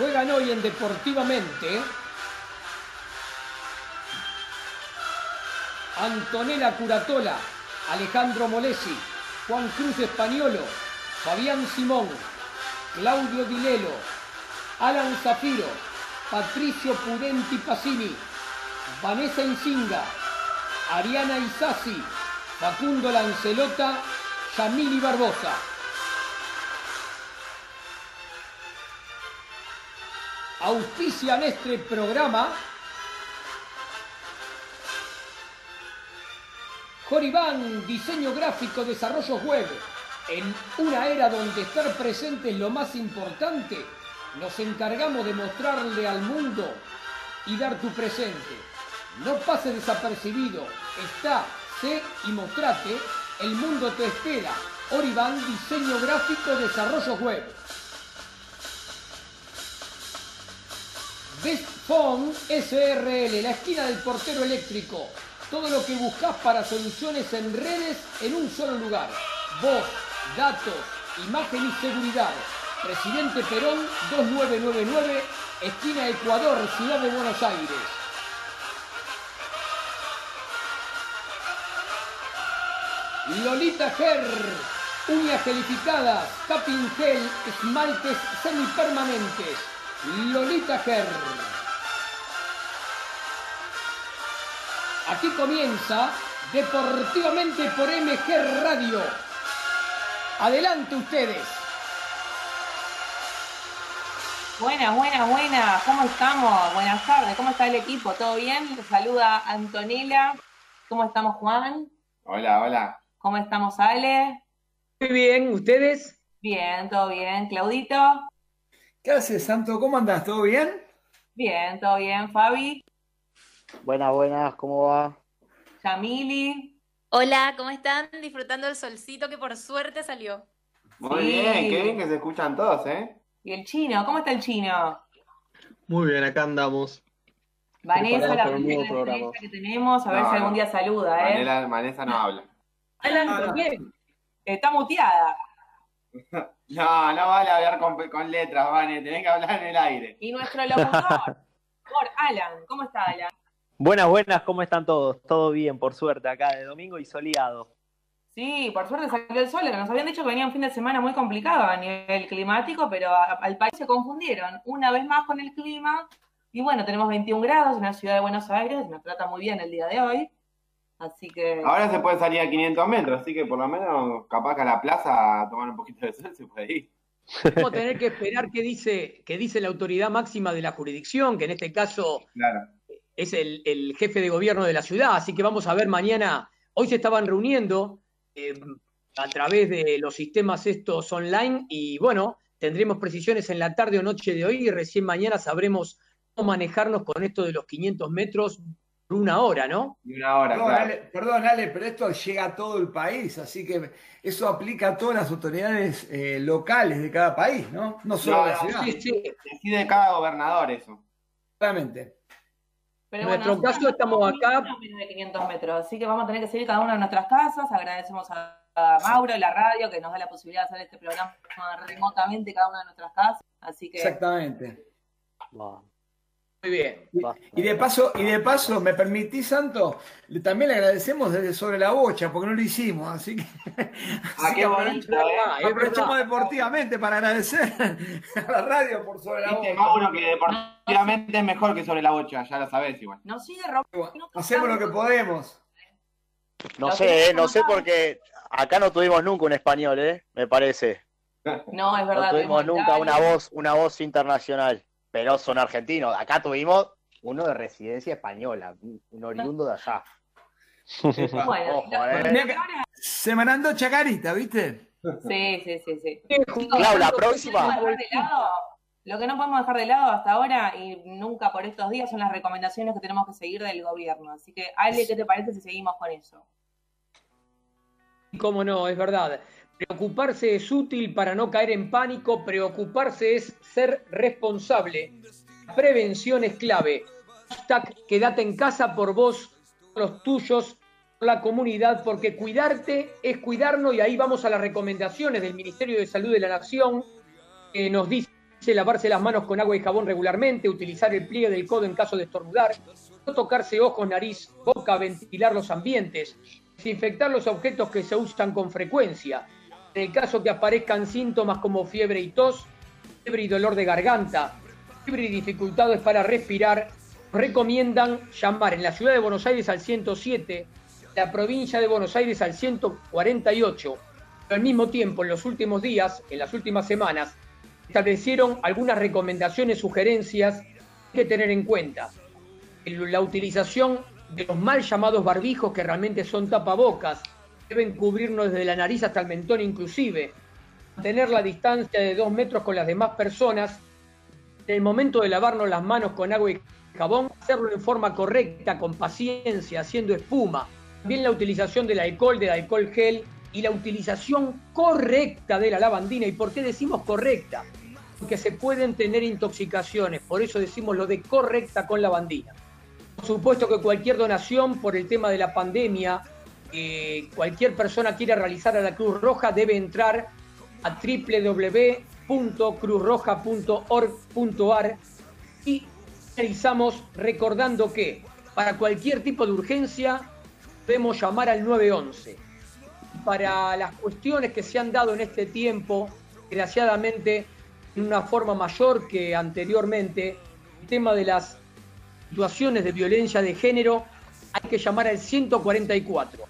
Juegan hoy en Deportivamente Antonella Curatola, Alejandro Molesi, Juan Cruz Españolo, Fabián Simón, Claudio Dilelo, Alan Zafiro, Patricio Pudenti Pasini, Vanessa Insinga, Ariana Isasi, Facundo Lancelota, Yamili Barbosa. Auspician este programa Joribán, diseño gráfico, desarrollo web. En una era donde estar presente es lo más importante, nos encargamos de mostrarle al mundo y dar tu presente. No pase desapercibido, está, sé y mostrate, el mundo te espera. Oribán, diseño gráfico, desarrollo web. Best Phone SRL, la esquina del portero eléctrico. Todo lo que buscas para soluciones en redes en un solo lugar. Voz, datos, imagen y seguridad. Presidente Perón 2999, esquina Ecuador, Ciudad de Buenos Aires. Lolita Ger, uñas gelificadas, tapping gel, esmaltes semipermanentes. Lolita Ger. Aquí comienza Deportivamente por MG Radio. Adelante ustedes. Buenas, buenas, buenas. ¿Cómo estamos? Buenas tardes. ¿Cómo está el equipo? ¿Todo bien? Te saluda Antonella. ¿Cómo estamos, Juan? Hola, hola. ¿Cómo estamos, Ale? Muy bien, ¿ustedes? Bien, todo bien. Claudito. ¿Qué haces, Santo? ¿Cómo andás? ¿Todo bien? Bien, todo bien. Fabi. Buenas, buenas, ¿cómo va? Yamili. Hola, ¿cómo están? Disfrutando del solcito que por suerte salió. Muy Sí. bien, qué bien que se escuchan todos, ¿eh? Y el chino. ¿Cómo está el chino? Muy bien, acá andamos. Vanessa, la primera que tenemos. A ver No, si algún no. día saluda, ¿eh? Vanessa, Vanessa no habla. ¿por qué? Está muteada. No, no vale hablar con, con letras, Vane, tenés que hablar en el aire. Y nuestro locutor, por Alan. ¿Cómo está, Alan? Buenas, buenas, ¿cómo están todos? Todo bien, por suerte, acá de domingo y soleado. Sí, por suerte salió el sol, que nos habían dicho que venía un fin de semana muy complicado a nivel climático, pero a- al país se confundieron una vez más con el clima. Y bueno, tenemos 21 grados en la ciudad de Buenos Aires, nos trata muy bien el día de hoy. Así que Ahora se puede salir a 500 metros, así que por lo menos capaz que a la plaza a tomar un poquito de sol se puede ir. Vamos a tener que esperar qué dice, qué dice la autoridad máxima de la jurisdicción, que en este caso Claro. es el, el jefe de gobierno de la ciudad. Así que vamos a ver mañana. Hoy se estaban reuniendo eh, a través de los sistemas estos online y bueno, tendremos precisiones en la tarde o noche de hoy y recién mañana sabremos cómo manejarnos con esto de los 500 metros una hora, ¿no? Y una hora, Perdón, claro. Ale, perdón, Ale, pero esto llega a todo el país, así que eso aplica a todas las autoridades eh, locales de cada país, ¿no? No solo No, la no, ciudad. Sí, sí. Decide cada gobernador eso. Claramente. Pero En nuestro nosotros caso estamos acá- menos de 500 metros, así que vamos a tener que seguir cada una de nuestras casas. Agradecemos a, a Mauro y la radio que nos da la posibilidad de hacer este programa remotamente cada una de nuestras casas. Así que Exactamente. Va, Muy bien. Y de paso, y de paso, ¿me permitís, Santo? También le agradecemos desde sobre la bocha, porque no lo hicimos, así que, Ah, así qué que bonito, ¿eh? Aprovechamos deportivamente para agradecer a la radio por sobre la bocha. Mauro, que deportivamente es mejor que sobre la bocha, ya lo sabés igual. sigue. Hacemos lo que podemos. No sé, eh, no sé porque acá no tuvimos nunca un español, ¿eh? Me parece. No, es verdad. No tuvimos nunca una voz, una voz internacional. Pero son argentinos. Acá tuvimos uno de residencia española, un un oriundo de allá. Bueno, Ojo, eh. lo que ahora- Se me andó chacarita, ¿viste? Sí, sí, sí, sí. Clau, la próxima. Lo que no podemos dejar de lado- Lo que no podemos dejar de lado hasta ahora y nunca por estos días son las recomendaciones que tenemos que seguir del gobierno. Así que, Ale, ¿qué te parece si seguimos con eso? Cómo no, es verdad. Preocuparse es útil para no caer en pánico, preocuparse es ser responsable. La prevención es clave. Hashtag quédate en casa por vos, por los tuyos, por la comunidad, porque cuidarte es cuidarnos y ahí vamos a las recomendaciones del Ministerio de Salud de la Nación, que nos dice lavarse las manos con agua y jabón regularmente, utilizar el pliegue del codo en caso de estornudar, no tocarse ojos, nariz, boca, ventilar los ambientes, desinfectar los objetos que se usan con frecuencia. En el caso que aparezcan síntomas como fiebre y tos, fiebre y dolor de garganta, fiebre y dificultades para respirar, recomiendan llamar en la ciudad de Buenos Aires al 107, la provincia de Buenos Aires al 148. Pero al mismo tiempo, en los últimos días, en las últimas semanas, establecieron algunas recomendaciones, sugerencias que tener en cuenta. La utilización de los mal llamados barbijos, que realmente son tapabocas, deben cubrirnos desde la nariz hasta el mentón inclusive, mantener la distancia de dos metros con las demás personas, en el momento de lavarnos las manos con agua y jabón, hacerlo en forma correcta, con paciencia, haciendo espuma. También la utilización del alcohol, del alcohol gel y la utilización correcta de la lavandina. ¿Y por qué decimos correcta? Porque se pueden tener intoxicaciones, por eso decimos lo de correcta con lavandina. Por supuesto que cualquier donación por el tema de la pandemia, que cualquier persona quiera realizar a la Cruz Roja debe entrar a www.cruzroja.org.ar y realizamos recordando que para cualquier tipo de urgencia debemos llamar al 911. Para las cuestiones que se han dado en este tiempo, desgraciadamente, en una forma mayor que anteriormente, el tema de las situaciones de violencia de género, hay que llamar al 144.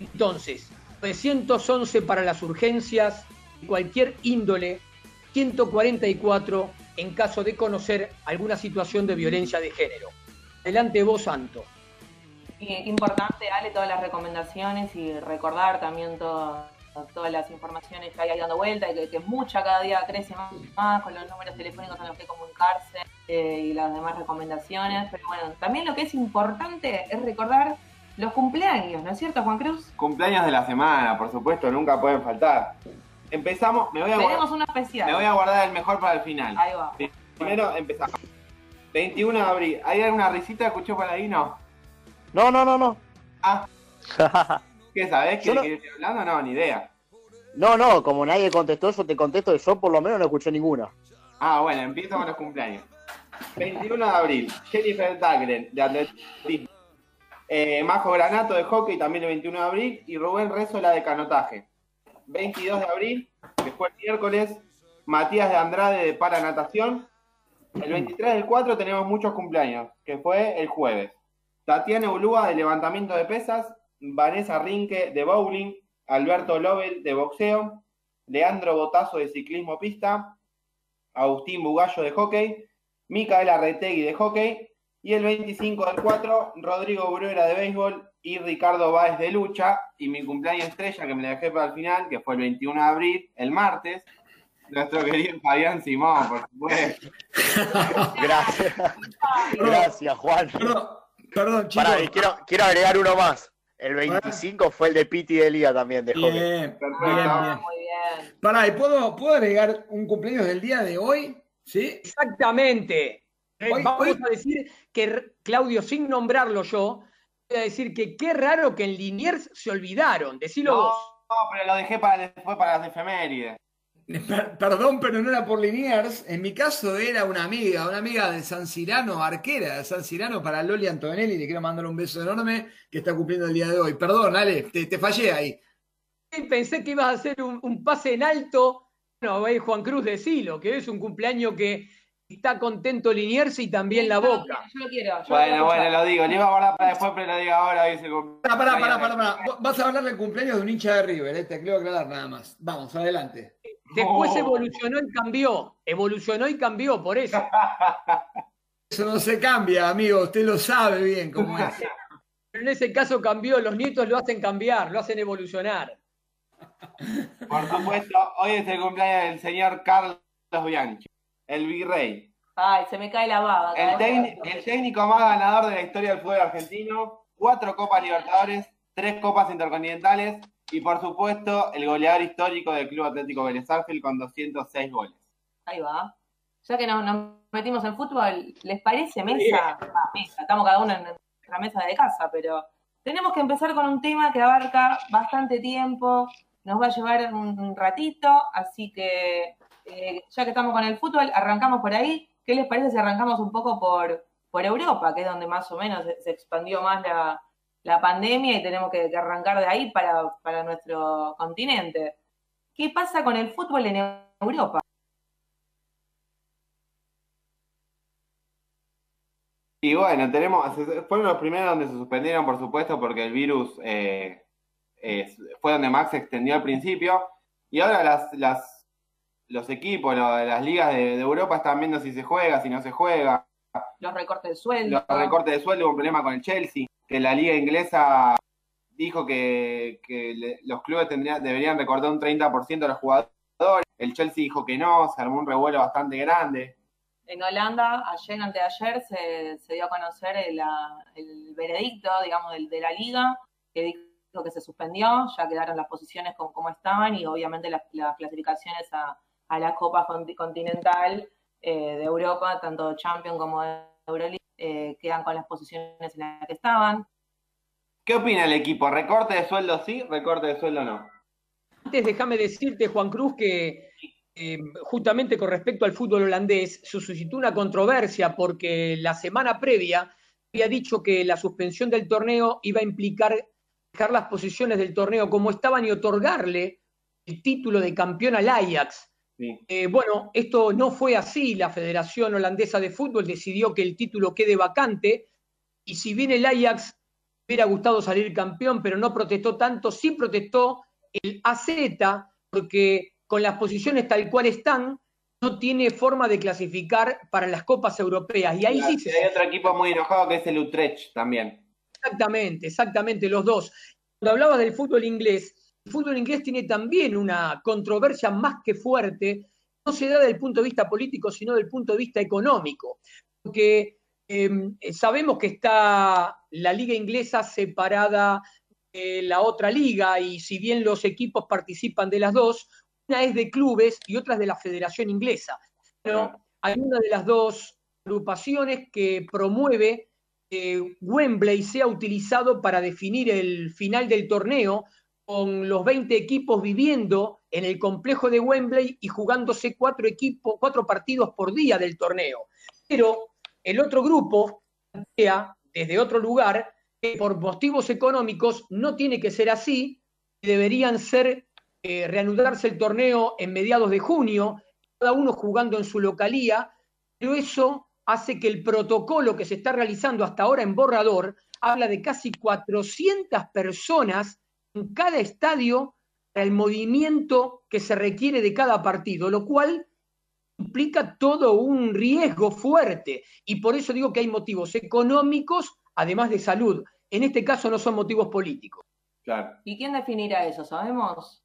Entonces, 911 para las urgencias de cualquier índole, 144 en caso de conocer alguna situación de violencia de género. Adelante vos, Santo. Importante, Ale, todas las recomendaciones y recordar también todas las informaciones que hay ahí dando vuelta, y que, que mucha cada día crece más, más con los números telefónicos en los que comunicarse eh, y las demás recomendaciones. Pero bueno, también lo que es importante es recordar los cumpleaños, ¿no es cierto, Juan Cruz? Cumpleaños de la semana, por supuesto, nunca pueden faltar. Empezamos, me voy a, Tenemos guardar, uno especial. me voy a guardar el mejor para el final. Ahí va. Primero empezamos. 21 de abril. ¿Hay alguna risita que escuché por ahí? No. No, no, no, no. Ah, ¿qué sabés? Yo ¿Qué no- que estoy hablando? No, ni idea. No, no, como nadie contestó, yo te contesto y yo por lo menos no escuché ninguna. Ah, bueno, empiezo con los cumpleaños. 21 de abril, Jennifer Dagren, de atletismo. Eh, Majo Granato, de hockey, también el 21 de abril. Y Rubén Rezola, de canotaje. 22 de abril, el miércoles, Matías de Andrade, de paranatación. El 23 del 4 tenemos muchos cumpleaños, que fue el jueves. Tatiana Ulúa, de levantamiento de pesas. Vanessa Rinque, de bowling. Alberto Lobel, de boxeo. Leandro Botazo, de ciclismo pista. Agustín Bugallo de hockey, Micaela Retegui de hockey y el 25 del 4 Rodrigo Bruera de béisbol y Ricardo Báez de lucha y mi cumpleaños estrella que me la dejé para el final, que fue el 21 de abril, el martes, nuestro querido Fabián Simón, por supuesto. Gracias. Gracias, Juan. Perdón, perdón chicos. Pará, y quiero, quiero agregar uno más. El 25 fue el de Piti de Liga también, de. Bien, Perfecto. bien, bien. Muy bien. Pará, ¿y puedo, puedo agregar un cumpleaños del día de hoy? ¿Sí? Exactamente. Eh, Hoy- Vamos hoy- a decir que, Claudio, sin nombrarlo yo, voy a decir que qué raro que en Liniers se olvidaron. Decilo No, vos. no, pero lo dejé para después para las efemérides. Per- Perdón, pero no era por Liniers. En mi caso era una amiga, una amiga de San Cirano, arquera de San Cirano para Loli Antonelli. Le quiero mandar un beso enorme que está cumpliendo el día de hoy. Perdón, Ale, te, te fallé ahí. Pensé que ibas a hacer un, un pase en alto. Bueno, ahí Juan Cruz, decilo, que es un cumpleaños que está contento Liniers y también la boca. quiero, Yo lo quiero. yo lo Bueno, bueno, lo digo, le iba a guardar para después, pero lo digo ahora. Pará, pará, pará, pará, pará. Vas a hablarle el cumpleaños de un hincha de River, eh, te quiero aclarar nada más. Vamos, adelante. Después Oh. evolucionó y cambió. Evolucionó y cambió, por eso. Eso no se cambia, amigo, usted lo sabe bien cómo es. Pero en ese caso cambió, los nietos lo hacen cambiar, lo hacen evolucionar. Por supuesto, hoy es el cumpleaños del señor Carlos Bianchi, el virrey. Ay, se me cae la baba. El, técnico- que- el técnico más ganador de la historia del fútbol argentino, cuatro Copas Libertadores, tres Copas Intercontinentales y por supuesto el goleador histórico del Club Atlético Vélez Sarsfield con 206 goles. Ahí va. Ya que nos, nos metimos en fútbol, ¿les parece mesa? Ah, mesa, estamos cada uno en nuestra mesa de casa, pero tenemos que empezar con un tema que abarca bastante tiempo, nos va a llevar un ratito, así que eh, ya que estamos con el fútbol, arrancamos por ahí. ¿Qué les parece si arrancamos un poco por, por Europa, que es donde más o menos se, expandió más la, la pandemia y tenemos que, arrancar de ahí para, para nuestro continente? ¿Qué pasa con el fútbol en Europa? Y bueno, tenemos, fueron los primeros donde se suspendieron, por supuesto, porque el virus eh, fue donde más se extendió al principio. Y ahora las, las, los equipos, lo- las ligas de, de Europa están viendo si se juega, si no se juega. los recortes de sueldo. Los recortes de sueldo, hubo un problema con el Chelsea, que la liga inglesa dijo que, que le- los clubes tendrían, deberían recortar un 30% de los jugadores. El Chelsea dijo que no, se armó un revuelo bastante grande. En Holanda, ayer, anteayer, se, se dio a conocer el, el veredicto, digamos, del- de la liga, que dijo que se suspendió, ya quedaron las posiciones como, como estaban y obviamente las, las clasificaciones a, a la Copa Conti- Continental eh, de Europa, tanto Champions como de Euroleague, eh, quedan con las posiciones en las que estaban. ¿Qué opina el equipo? ¿Recorte de sueldo sí? ¿Recorte de sueldo no? Antes déjame decirte, Juan Cruz, que eh, justamente con respecto al fútbol holandés se suscitó una controversia porque la semana previa había dicho que la suspensión del torneo iba a implicar dejar las posiciones del torneo como estaban y otorgarle el título de campeón al Ajax. Sí. Eh, bueno, esto no fue así. La Federación Holandesa de Fútbol decidió que el título quede vacante y si bien el Ajax hubiera gustado salir campeón, pero no protestó tanto, sí protestó el AZ porque con las posiciones tal cual están no tiene forma de clasificar para las copas europeas y ahí sí se Hay otro equipo muy enojado que es el Utrecht también. Exactamente, exactamente, los dos. Cuando hablabas del fútbol inglés, fútbol inglés tiene también una controversia más que fuerte, no se da del punto de vista político, sino del punto de vista económico, porque eh, sabemos que está la liga inglesa separada de la otra liga y si bien los equipos participan de las dos, una es de clubes y otra es de la Federación Inglesa. Pero hay una de las dos agrupaciones que promueve que Wembley sea utilizado para definir el final del torneo, con los 20 equipos viviendo en el complejo de Wembley y jugándose cuatro equipos, cuatro partidos por día del torneo. Pero el otro grupo plantea desde otro lugar que por motivos económicos no tiene que ser así, deberían ser eh, reanudarse el torneo en mediados de junio, cada uno jugando en su localía, pero eso hace que el protocolo que se está realizando hasta ahora en borrador habla de casi 400 personas en cada estadio para el movimiento que se requiere de cada partido, lo cual implica todo un riesgo fuerte. Y por eso digo que hay motivos económicos, además de salud. En este caso no son motivos políticos. Claro. ¿Y quién definirá eso? ¿Sabemos?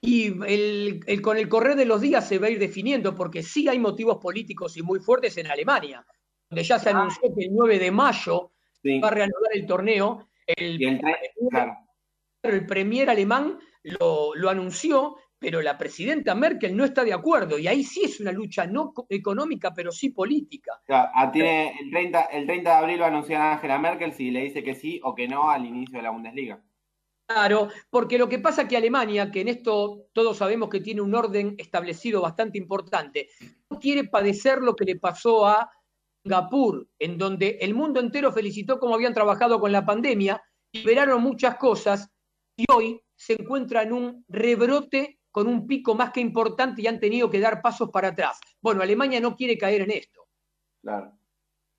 Y el, el- con el correr de los días se va a ir definiendo, porque sí hay motivos políticos y muy fuertes en Alemania, donde ya se Ah. anunció que el 9 de mayo Sí. va a reanudar el torneo. El, Y el tre- claro. El premier alemán lo, lo anunció, pero la presidenta Merkel no está de acuerdo. Y ahí sí es una lucha no co- económica, pero sí política. Ah, tiene el 30, el 30 de abril va a anunciar a Angela Merkel si le dice que sí o que no al inicio de la Bundesliga. Claro, porque lo que pasa que Alemania, que en esto todos sabemos que tiene un orden establecido bastante importante, no quiere padecer lo que le pasó a Singapur, en donde el mundo entero felicitó cómo habían trabajado con la pandemia, liberaron muchas cosas y hoy se encuentra en un rebrote con un pico más que importante y han tenido que dar pasos para atrás. Bueno, Alemania no quiere caer en esto. Claro.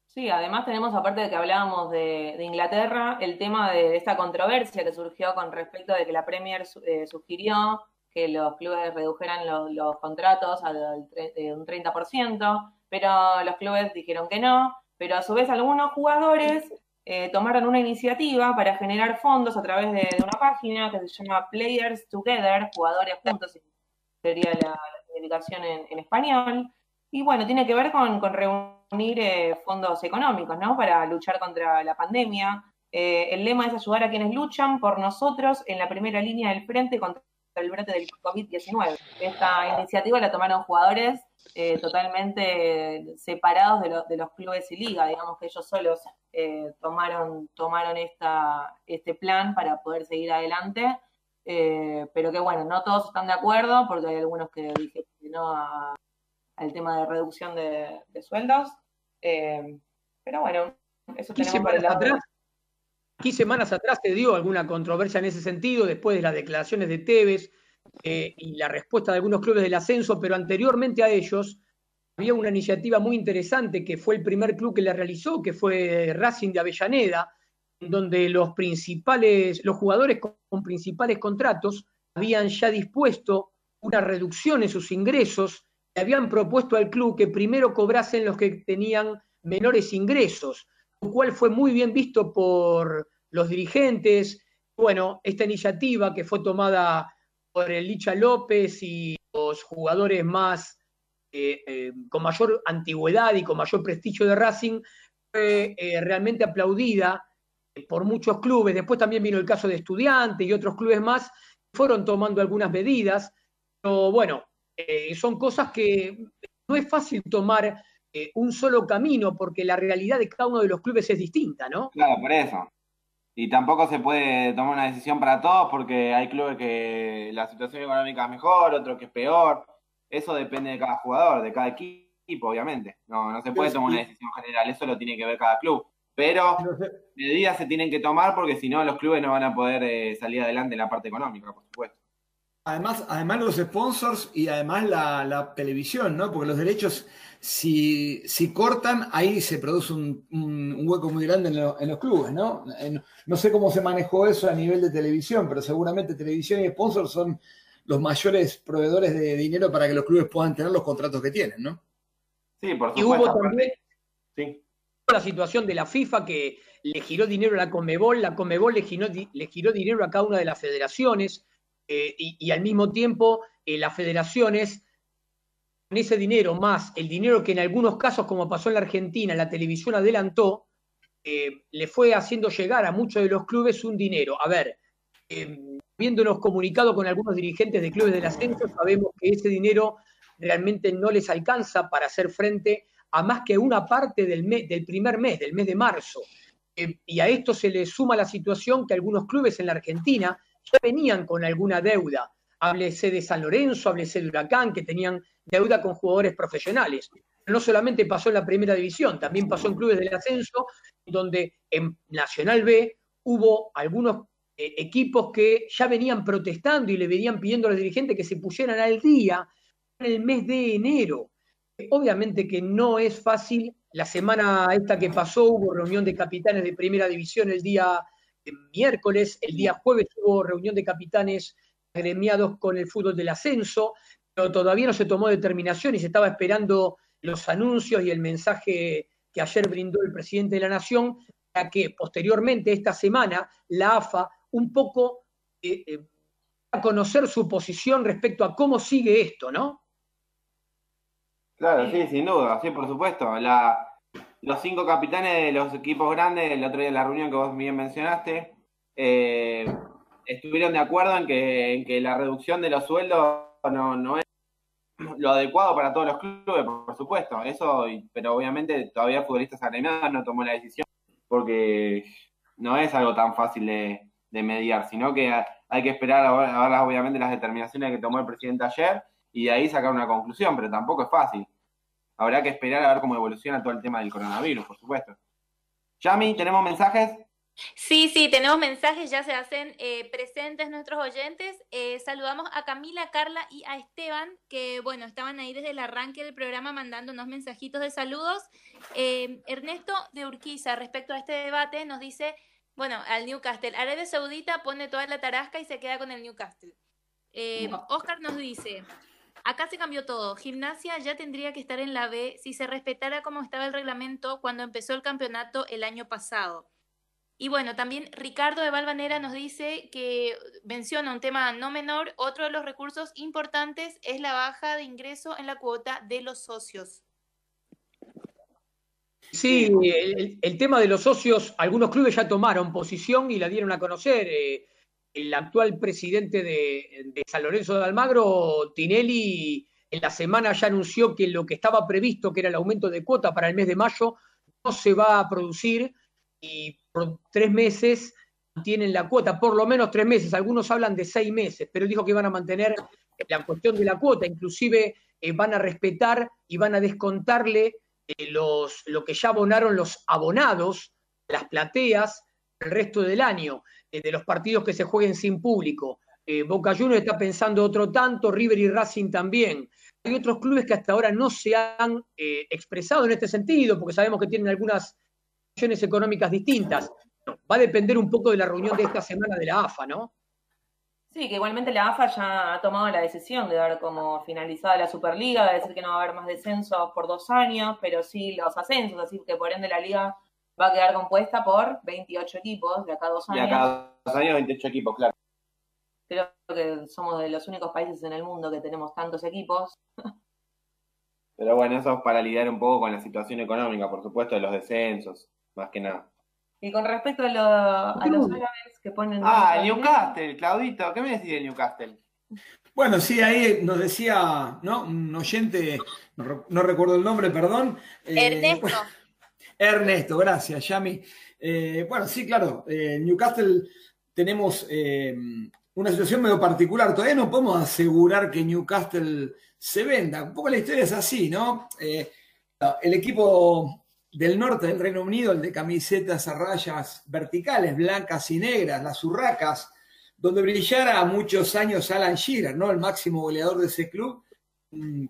Sí, además tenemos, aparte de que hablábamos de, de Inglaterra, el tema de esta controversia que surgió con respecto de que la Premier su- eh, sugirió que los clubes redujeran los, los contratos al de un 30%, pero los clubes dijeron que no, pero a su vez algunos jugadores eh, tomaron una iniciativa para generar fondos a través de, una página que se llama Players Together, jugadores juntos, sería la, significación en, español. Y bueno, tiene que ver con, con reunir eh, fondos económicos, ¿no? Para luchar contra la pandemia. Eh, el lema es ayudar a quienes luchan por nosotros en la primera línea del frente contra el brote del COVID-19. Esta iniciativa la tomaron jugadores eh, totalmente separados de, lo, de, los clubes y liga, digamos que ellos solos eh, tomaron, tomaron esta, este plan para poder seguir adelante, eh, pero que bueno, no todos están de acuerdo porque hay algunos que dije que no a, al tema de reducción de, de sueldos, eh, pero bueno, eso tenemos para el lado. Semanas atrás se dio alguna controversia en ese sentido, después de las declaraciones de Tevez eh, y la respuesta de algunos clubes del ascenso, pero anteriormente a ellos había una iniciativa muy interesante que fue el primer club que la realizó, que fue Racing de Avellaneda, donde los principales, los jugadores con, con principales contratos habían ya dispuesto una reducción en sus ingresos, le habían propuesto al club que primero cobrasen los que tenían menores ingresos, lo cual fue muy bien visto por los dirigentes. Bueno, esta iniciativa que fue tomada por el Licha López y los jugadores más eh, eh, con mayor antigüedad y con mayor prestigio de Racing fue eh, realmente aplaudida por muchos clubes. Después también vino el caso de Estudiantes y otros clubes más, fueron tomando algunas medidas, pero bueno, son cosas que no es fácil tomar un solo camino porque la realidad de cada uno de los clubes es distinta, ¿no? Claro, por eso. Y tampoco se puede tomar una decisión para todos porque hay clubes que la situación económica es mejor, otros que es peor. Eso depende de cada jugador, de cada equipo, obviamente. No, no se puede tomar una decisión general, eso lo tiene que ver cada club. Pero medidas se tienen que tomar porque si no los clubes no van a poder eh, salir adelante en la parte económica, por supuesto. Además, además los sponsors y además la, la televisión, ¿no? Porque los derechos, si, si cortan, ahí se produce un, un, un hueco muy grande en, lo, en, los clubes, ¿no? No sé cómo se manejó eso a nivel de televisión, pero seguramente televisión y sponsors son los mayores proveedores de dinero para que los clubes puedan tener los contratos que tienen, ¿no? Sí, por supuesto. Y hubo también sí. la situación de la FIFA que le giró dinero a la Conmebol, la Conmebol le giró, le giró dinero a cada una de las federaciones, eh, y, y, al mismo tiempo eh, las federaciones, con ese dinero más el dinero que en algunos casos, como pasó en la Argentina, la televisión adelantó, eh, le fue haciendo llegar a muchos de los clubes un dinero. A ver, viéndonos comunicado con algunos dirigentes de clubes del ascenso, sabemos que ese dinero realmente no les alcanza para hacer frente a más que una parte del, mes, del primer mes, del mes de marzo. y a esto se le suma la situación que algunos clubes en la Argentina ya venían con alguna deuda. Háblese de San Lorenzo, háblese de Huracán, que tenían deuda con jugadores profesionales. No solamente pasó en la primera división, también pasó en clubes del ascenso, donde en Nacional B hubo algunos eh, equipos que ya venían protestando y le venían pidiendo a los dirigentes que se pusieran al día en el mes de enero. Obviamente que no es fácil. La semana esta que pasó hubo reunión de capitanes de primera división el día miércoles, el día jueves hubo reunión de capitanes agremiados con el fútbol del ascenso, pero todavía no se tomó determinación y se estaba esperando los anuncios y el mensaje que ayer brindó el presidente de la Nación, para que posteriormente esta semana la AFA un poco eh, eh, a conocer su posición respecto a cómo sigue esto, ¿no? Claro, sí, sin duda, sí, por supuesto. Los cinco capitanes de los equipos grandes, el otro día en la reunión que vos bien mencionaste, eh, estuvieron de acuerdo en que, en que, la reducción de los sueldos no, no, es lo adecuado para todos los clubes, por supuesto. Eso, pero obviamente todavía futbolistas agremiados no tomó la decisión porque no es algo tan fácil de, de mediar, sino que hay que esperar a ver, obviamente las determinaciones que tomó el presidente ayer y de ahí sacar una conclusión, pero tampoco es fácil habrá que esperar a ver cómo evoluciona todo el tema del coronavirus, por supuesto. Yami, ¿tenemos mensajes? Sí, sí, tenemos mensajes, ya se hacen eh, presentes nuestros oyentes. Eh, saludamos a Camila, Carla y a Esteban, que bueno, estaban ahí desde el arranque del programa mandando unos mensajitos de saludos. Eh, Ernesto de Urquiza, respecto a este debate, nos dice, bueno, al Newcastle, Arabia Saudita pone toda la tarasca y se queda con el Newcastle. No. Oscar nos dice, Acá se cambió todo. Gimnasia ya tendría que estar en la B si se respetara como estaba el reglamento cuando empezó el campeonato el año pasado. Y bueno, también Ricardo de Valvanera nos dice que menciona un tema no menor, otro de los recursos importantes es la baja de ingreso en la cuota de los socios. Sí, el, tema de los socios, algunos clubes ya tomaron posición y la dieron a conocer. Eh, el actual presidente de, de, San Lorenzo de Almagro, Tinelli, en la semana ya anunció que lo que estaba previsto, que era el aumento de cuota para el mes de mayo, no se va a producir y por tres meses tienen la cuota, por lo menos tres meses, algunos hablan de seis meses, pero dijo que van a mantener la cuestión de la cuota, inclusive eh, van a respetar y van a descontarle eh, los, lo que ya abonaron los abonados, las plateas, el resto del año, eh, de los partidos que se jueguen sin público. Boca Juniors está pensando otro tanto, River y Racing también. Hay otros clubes que hasta ahora no se han expresado en este sentido, porque sabemos que tienen algunas económicas distintas. No, va a depender un poco de la reunión de esta semana de la AFA, ¿no? Sí, que igualmente la AFA ya ha tomado la decisión de dar como finalizada la Superliga, de decir que no va a haber más descensos por dos años, pero sí los ascensos, así que por ende la liga va a quedar compuesta por 28 equipos de acá a dos años. De acá a dos años, 28 equipos, claro. Creo que somos de los únicos países en el mundo que tenemos tantos equipos. Pero bueno, eso es para lidiar un poco con la situación económica, por supuesto, de los descensos, más que nada. Y con respecto a, lo, a los árabes que ponen... Ah, el Newcastle, Claudito, ¿qué me decís del Newcastle? Bueno, sí, ahí nos decía, ¿no? Un oyente, no, no recuerdo el nombre, perdón. Ernesto. Bueno, Ernesto, gracias, Yami. Eh, bueno, sí, claro, eh, Newcastle tenemos eh, una situación medio particular. Todavía no podemos asegurar que Newcastle se venda. Un poco la historia es así, ¿no? el equipo del norte del Reino Unido, el de camisetas a rayas verticales, blancas y negras, las urracas, donde brillara muchos años Alan Shearer, ¿no? El máximo goleador de ese club,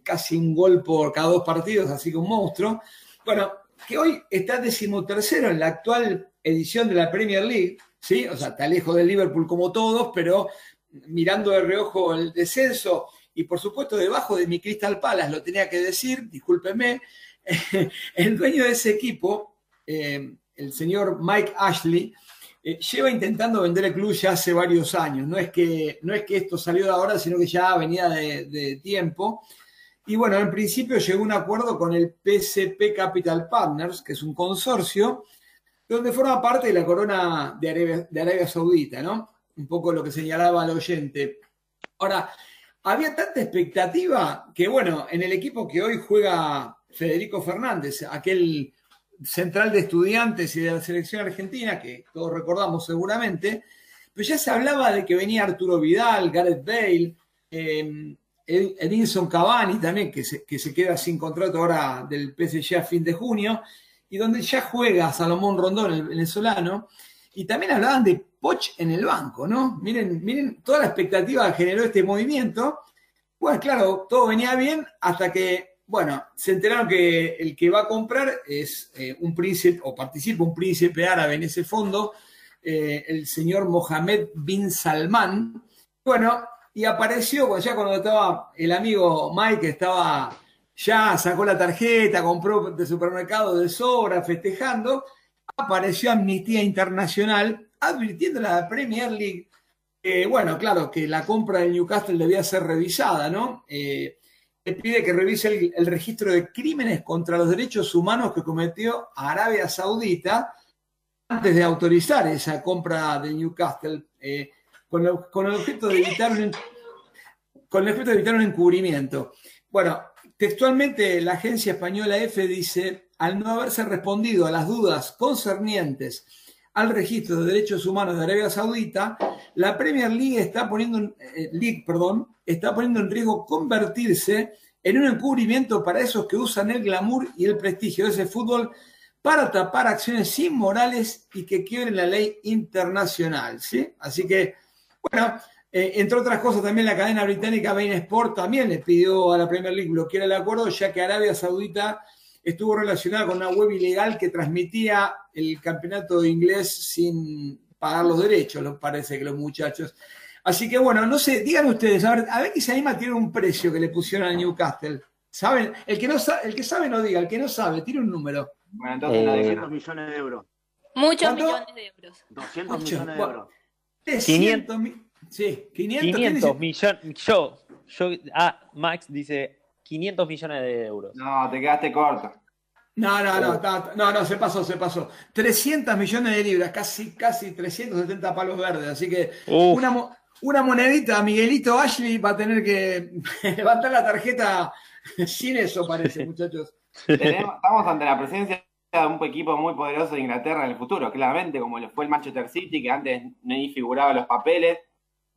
casi un gol por cada dos partidos, así que un monstruo. Bueno, que hoy está decimotercero en la actual edición de la Premier League, ¿sí? O sea, está lejos del Liverpool como todos, pero mirando de reojo el descenso y por supuesto debajo de mi Crystal Palace, lo tenía que decir, discúlpeme, el dueño de ese equipo, eh, el señor Mike Ashley, eh, lleva intentando vender el club ya hace varios años. No es que, no es que esto salió de ahora, sino que ya venía de, tiempo. Y bueno, en principio llegó un acuerdo con el PCP Capital Partners, que es un consorcio, donde forma parte de la corona de Arabia Saudita, ¿no? Un poco lo que señalaba el oyente. Ahora, había tanta expectativa que, bueno, en el equipo que hoy juega Federico Fernández, aquel central de estudiantes y de la selección argentina, que todos recordamos seguramente, pues ya se hablaba de que venía Arturo Vidal, Gareth Bale, eh, Edinson Cavani también, que se, que se, queda sin contrato ahora del PSG a fin de junio, y donde ya juega Salomón Rondón, el venezolano, y también hablaban de Poch en el banco, ¿no? Miren, miren toda la expectativa que generó este movimiento. Pues claro, todo venía bien hasta que, bueno, se enteraron que el que va a comprar es eh, un príncipe, o participa un príncipe árabe en ese fondo, eh, el señor Mohamed bin Salman. Bueno, y apareció ya cuando estaba el amigo Mike, estaba ya sacó la tarjeta, compró de supermercado de sobra, festejando, apareció Amnistía Internacional advirtiendo a la Premier League que, bueno, claro, que la compra del Newcastle debía ser revisada, ¿no? Eh, le pide que revise el, registro de crímenes contra los derechos humanos que cometió Arabia Saudita antes de autorizar esa compra de Newcastle. Eh, con con el, objeto de evitar un, con el objeto de evitar un encubrimiento. Bueno, textualmente la agencia española EFE dice, al no haberse respondido a las dudas concernientes al registro de derechos humanos de Arabia Saudita, la Premier League está poniendo, eh, League, perdón, está poniendo en riesgo convertirse en un encubrimiento para esos que usan el glamour y el prestigio de ese fútbol para tapar acciones inmorales y que quiebren la ley internacional. ¿sí? Así que, bueno, eh, entre otras cosas, también la cadena británica Bain Sport también le pidió a la Premier League bloquear el acuerdo, ya que Arabia Saudita estuvo relacionada con una web ilegal que transmitía el campeonato inglés sin pagar los derechos, nos parece que los muchachos. Así que bueno, no sé, digan ustedes, a ver, a ver que se anima tiene un precio que le pusieron al Newcastle. ¿Saben? El que, no sabe, el que sabe no diga, el que no sabe, tiene un número. Bueno, entonces eh, 900 millones de euros. Muchos ¿Cuánto? millones de euros. 200 Ocho, millones de euros. 300 mil. Sí, 500. ¿quién 500 dice? millones. Yo, yo, ah, Max dice 500 millones de euros. No, te quedaste corto. No, no, no, no, no, no, se pasó, se pasó. 300 millones de libras, casi, casi 370 palos verdes. Así que Uf. una, mo- una monedita, Miguelito Ashley va a tener que levantar la tarjeta sin eso, parece, muchachos. Tenemos- estamos ante la presencia de un equipo muy poderoso de Inglaterra en el futuro, claramente, como lo fue el Manchester City, que antes ni figuraba en los papeles,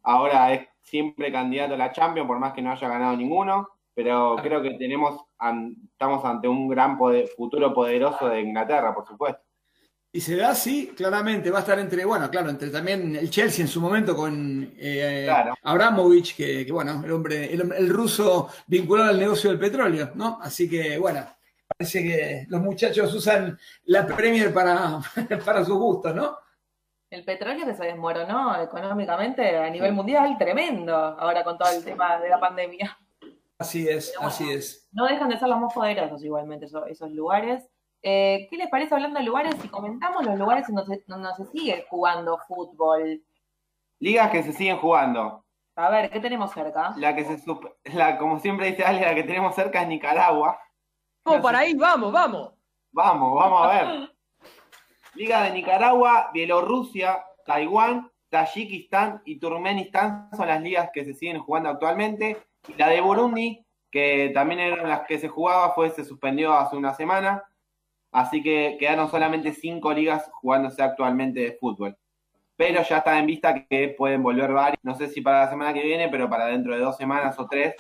ahora es siempre candidato a la Champions, por más que no haya ganado ninguno, pero creo que tenemos an- estamos ante un gran poder- futuro poderoso de Inglaterra, por supuesto. Y se da así, claramente, va a estar entre, bueno, claro, entre también el Chelsea en su momento con eh, Claro. Abramovich, que, que, bueno, el hombre, el, el ruso vinculado al negocio del petróleo, ¿no? Así que, bueno, parece que los muchachos usan la Premier para, para sus gustos, ¿no? El petróleo que se desmoronó económicamente a nivel mundial, tremendo, ahora con todo el tema de la pandemia. Así es, bueno. así es. No dejan de ser los más poderosos igualmente esos, esos lugares. Eh, ¿Qué les parece hablando de lugares? Si comentamos los lugares donde, donde se sigue jugando fútbol. Ligas que se siguen jugando. A ver, ¿qué tenemos cerca? La que se la, como siempre dice Ale, la que tenemos cerca es Nicaragua. Vamos para ahí, vamos, vamos. Vamos, vamos a ver. Liga de Nicaragua, Bielorrusia, Taiwán, Tayikistán y Turkmenistán son las ligas que se siguen jugando actualmente. Y la de Burundi, que también eran las que se jugaba, fue se suspendió hace una semana. Así que quedaron solamente cinco ligas jugándose actualmente de fútbol. Pero ya está en vista que pueden volver varias. No sé si para la semana que viene, pero para dentro de dos semanas o tres,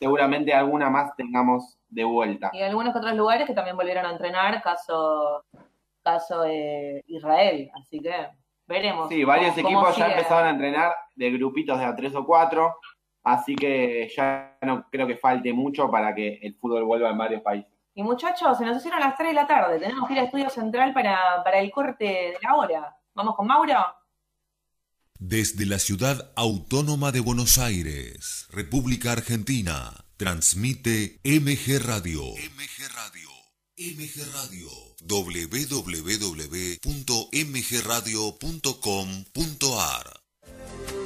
seguramente alguna más tengamos de vuelta. Y algunos otros lugares que también volvieron a entrenar, caso, caso de Israel. Así que veremos. Sí, varios cómo- cómo equipos ya empezaron a entrenar de grupitos de a tres o cuatro, así que ya no creo que falte mucho para que el fútbol vuelva en varios países. Y muchachos, se nos hicieron las 3 de la tarde. Tenemos que ir a Estudio Central para, para el corte de la hora. ¿Vamos con Mauro? Desde la ciudad autónoma de Buenos Aires, República Argentina, transmite MG Radio. MG Radio. MG Radio. www.mgradio.com.ar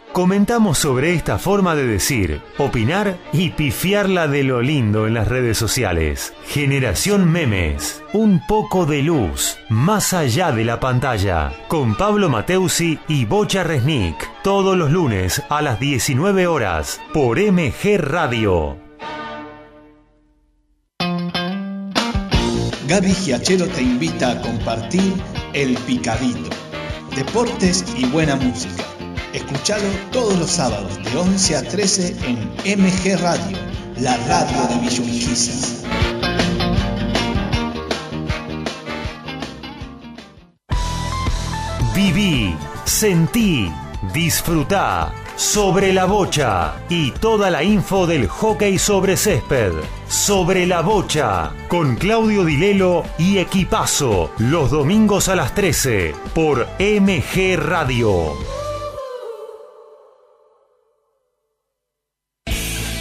comentamos sobre esta forma de decir, opinar y pifiarla de lo lindo en las redes sociales. Generación Memes, un poco de luz más allá de la pantalla, con Pablo Mateusi y Bocha Resnick, todos los lunes a las 19 horas por MG Radio. Gaby Giachero te invita a compartir El Picadito. Deportes y buena música. Escuchalo todos los sábados de 11 a 13 en MG Radio, la radio de Villa Viví, sentí, disfrutá sobre la bocha y toda la info del hockey sobre césped. Sobre la bocha con Claudio Dilelo y Equipazo los domingos a las 13 por MG Radio.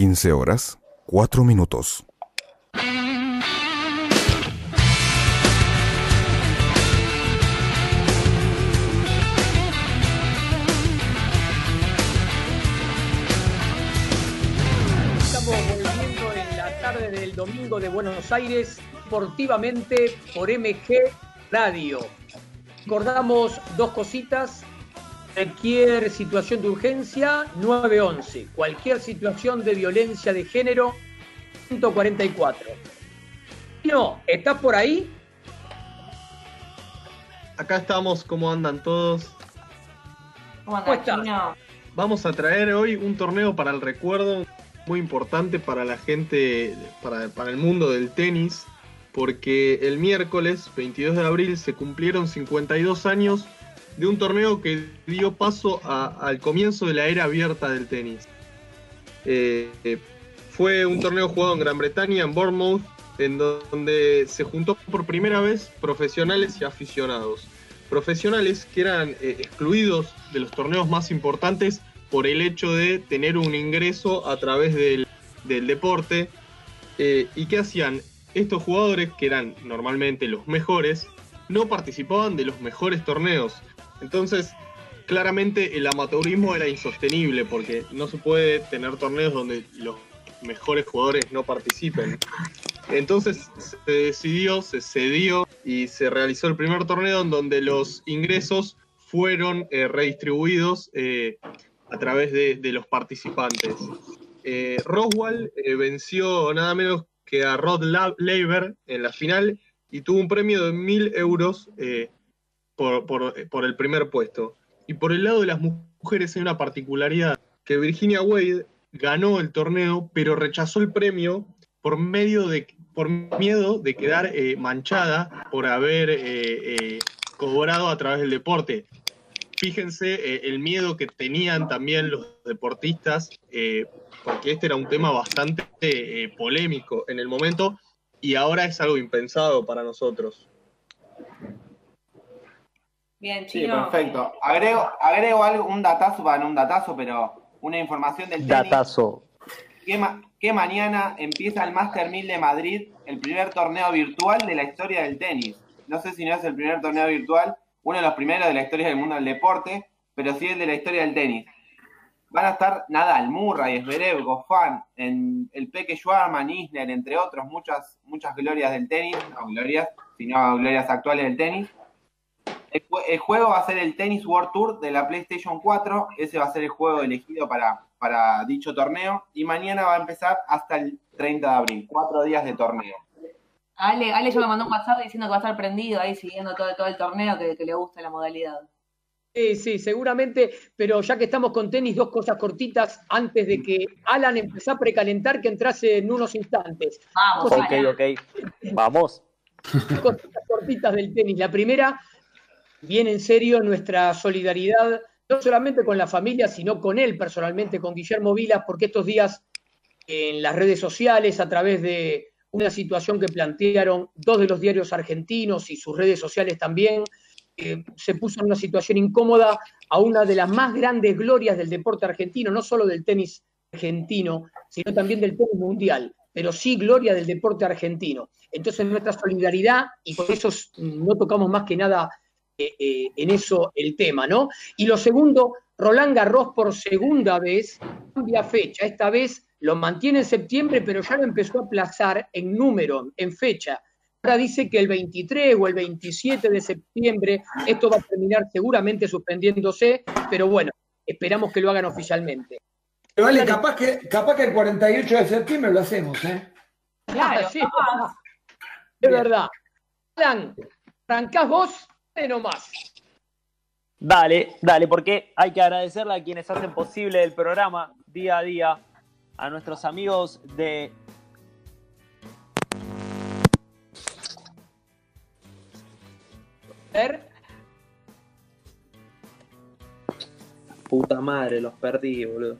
Quince horas, cuatro minutos. Estamos volviendo en la tarde del domingo de Buenos Aires, deportivamente por MG Radio. Recordamos dos cositas. Cualquier situación de urgencia, 911. Cualquier situación de violencia de género, 144. No, ¿estás por ahí? Acá estamos, ¿cómo andan todos? ¿Cómo Chino? Vamos a traer hoy un torneo para el recuerdo muy importante para la gente, para, para el mundo del tenis, porque el miércoles 22 de abril se cumplieron 52 años de un torneo que dio paso al comienzo de la era abierta del tenis. Eh, eh, fue un torneo jugado en Gran Bretaña, en Bournemouth, en donde se juntó por primera vez profesionales y aficionados. Profesionales que eran eh, excluidos de los torneos más importantes por el hecho de tener un ingreso a través del, del deporte. ¿Y qué hacían? Estos jugadores, que eran normalmente los mejores, no participaban de los mejores torneos. Entonces, claramente el amateurismo era insostenible porque no se puede tener torneos donde los mejores jugadores no participen. Entonces se decidió, se cedió y se realizó el primer torneo en donde los ingresos fueron eh, redistribuidos eh, a través de, los participantes. Eh, Roswell eh, venció nada menos que a Rod La- Laver en la final y tuvo un premio de mil euros por, por- el primer puesto. Y por el lado de las mu- mujeres hay una particularidad, que Virginia Wade ganó el torneo, pero rechazó el premio por de por miedo de quedar eh, manchada por haber eh, eh, cobrado a través del deporte. Fíjense eh, el miedo que tenían también los deportistas, eh, porque este era un tema bastante eh, polémico en el momento y ahora es algo impensado para nosotros. Bien, Sí, Chino. perfecto. Agrego, agrego algo, un datazo, bueno, un datazo, pero una información del tenis. Datazo. que, ma- que mañana empieza el Master 1000 de Madrid, el primer torneo virtual de la historia del tenis. No sé si no es el primer torneo virtual, uno de los primeros de la historia del mundo del deporte, pero sí el de la historia del tenis. Van a estar Nadal, Murray, Zverev, Goffin, en el Peque Schwarman, Isner, entre otros, muchas, muchas glorias del tenis, no glorias, sino glorias actuales del tenis. El, jue- el juego va a ser el Tennis World Tour de la PlayStation 4. Ese va a ser el juego elegido para, para dicho torneo. Y mañana va a empezar hasta el 30 de abril. Cuatro días de torneo. Ale, Ale ya me mandó un WhatsApp diciendo que va a estar prendido ahí siguiendo todo, todo el torneo, que, que le gusta la modalidad. Sí, sí, seguramente, pero ya que estamos con tenis, dos cosas cortitas antes de que Alan empezó a precalentar que entrase en unos instantes. Vamos, Ok, ok. Vamos. Dos cositas cortitas del tenis. La primera, bien en serio, nuestra solidaridad, no solamente con la familia, sino con él personalmente, con Guillermo Vilas, porque estos días en las redes sociales, a través de una situación que plantearon dos de los diarios argentinos y sus redes sociales también, eh, se puso en una situación incómoda a una de las más grandes glorias del deporte argentino, no solo del tenis argentino, sino también del tenis mundial, pero sí gloria del deporte argentino. Entonces nuestra solidaridad, y por eso no tocamos más que nada eh, eh, en eso el tema, ¿no? Y lo segundo, Roland Garros por segunda vez cambia fecha, esta vez lo mantiene en septiembre, pero ya lo empezó a aplazar en número, en fecha. Ahora dice que el 23 o el 27 de septiembre esto va a terminar seguramente suspendiéndose, pero bueno, esperamos que lo hagan oficialmente. Pero vale, capaz que, capaz que el 48 de septiembre lo hacemos, ¿eh? Claro, sí, es verdad. Alan, arrancás vos, nomás. Dale, dale, porque hay que agradecerle a quienes hacen posible el programa día a día, a nuestros amigos de ver. Puta madre, los perdí, boludo.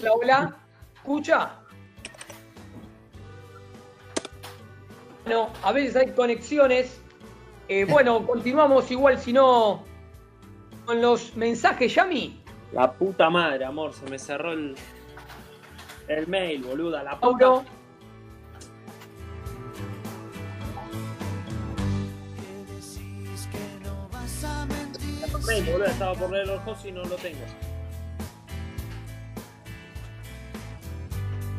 Hola, hola, ¿escucha? Bueno, a veces hay conexiones. Eh, bueno, continuamos igual, si no, con los mensajes, Yami. La puta madre, amor, se me cerró el, el mail, boluda. La puta. Mauro. El mail, boluda, estaba por leer los ojos y no lo tengo.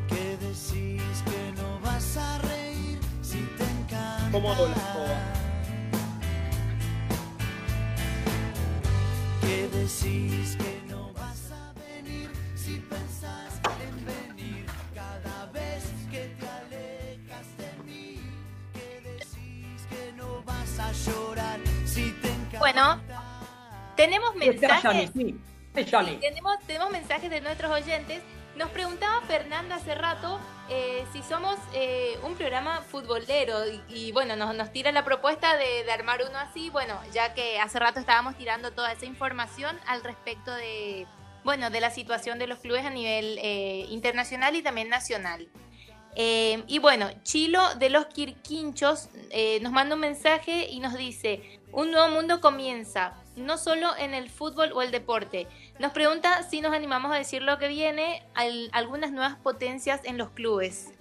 Que decís que no vas a reír si te encanta. ¿Cómo hago la escoba? Que decís que no vas a venir si pensás en venir cada vez que te alejas de mí. Que decís que no vas a llorar si te encanta. Bueno, tenemos Yami, mensajes. sí. Sí, tenemos, tenemos mensajes de nuestros oyentes. Nos preguntaba Fernanda hace rato eh, si somos eh, un programa futbolero y, bueno, nos, nos tira la propuesta de, armar uno así, bueno, ya que hace rato estábamos tirando toda esa información al respecto de, bueno, de la situación de los clubes a nivel eh, internacional y también nacional. Eh, y bueno, Chilo de los Quirquinchos nos manda un mensaje y nos dice, un nuevo mundo comienza, no solo en el fútbol o el deporte. Nos pregunta si nos animamos a decir lo que viene, al- algunas nuevas potencias en los clubes.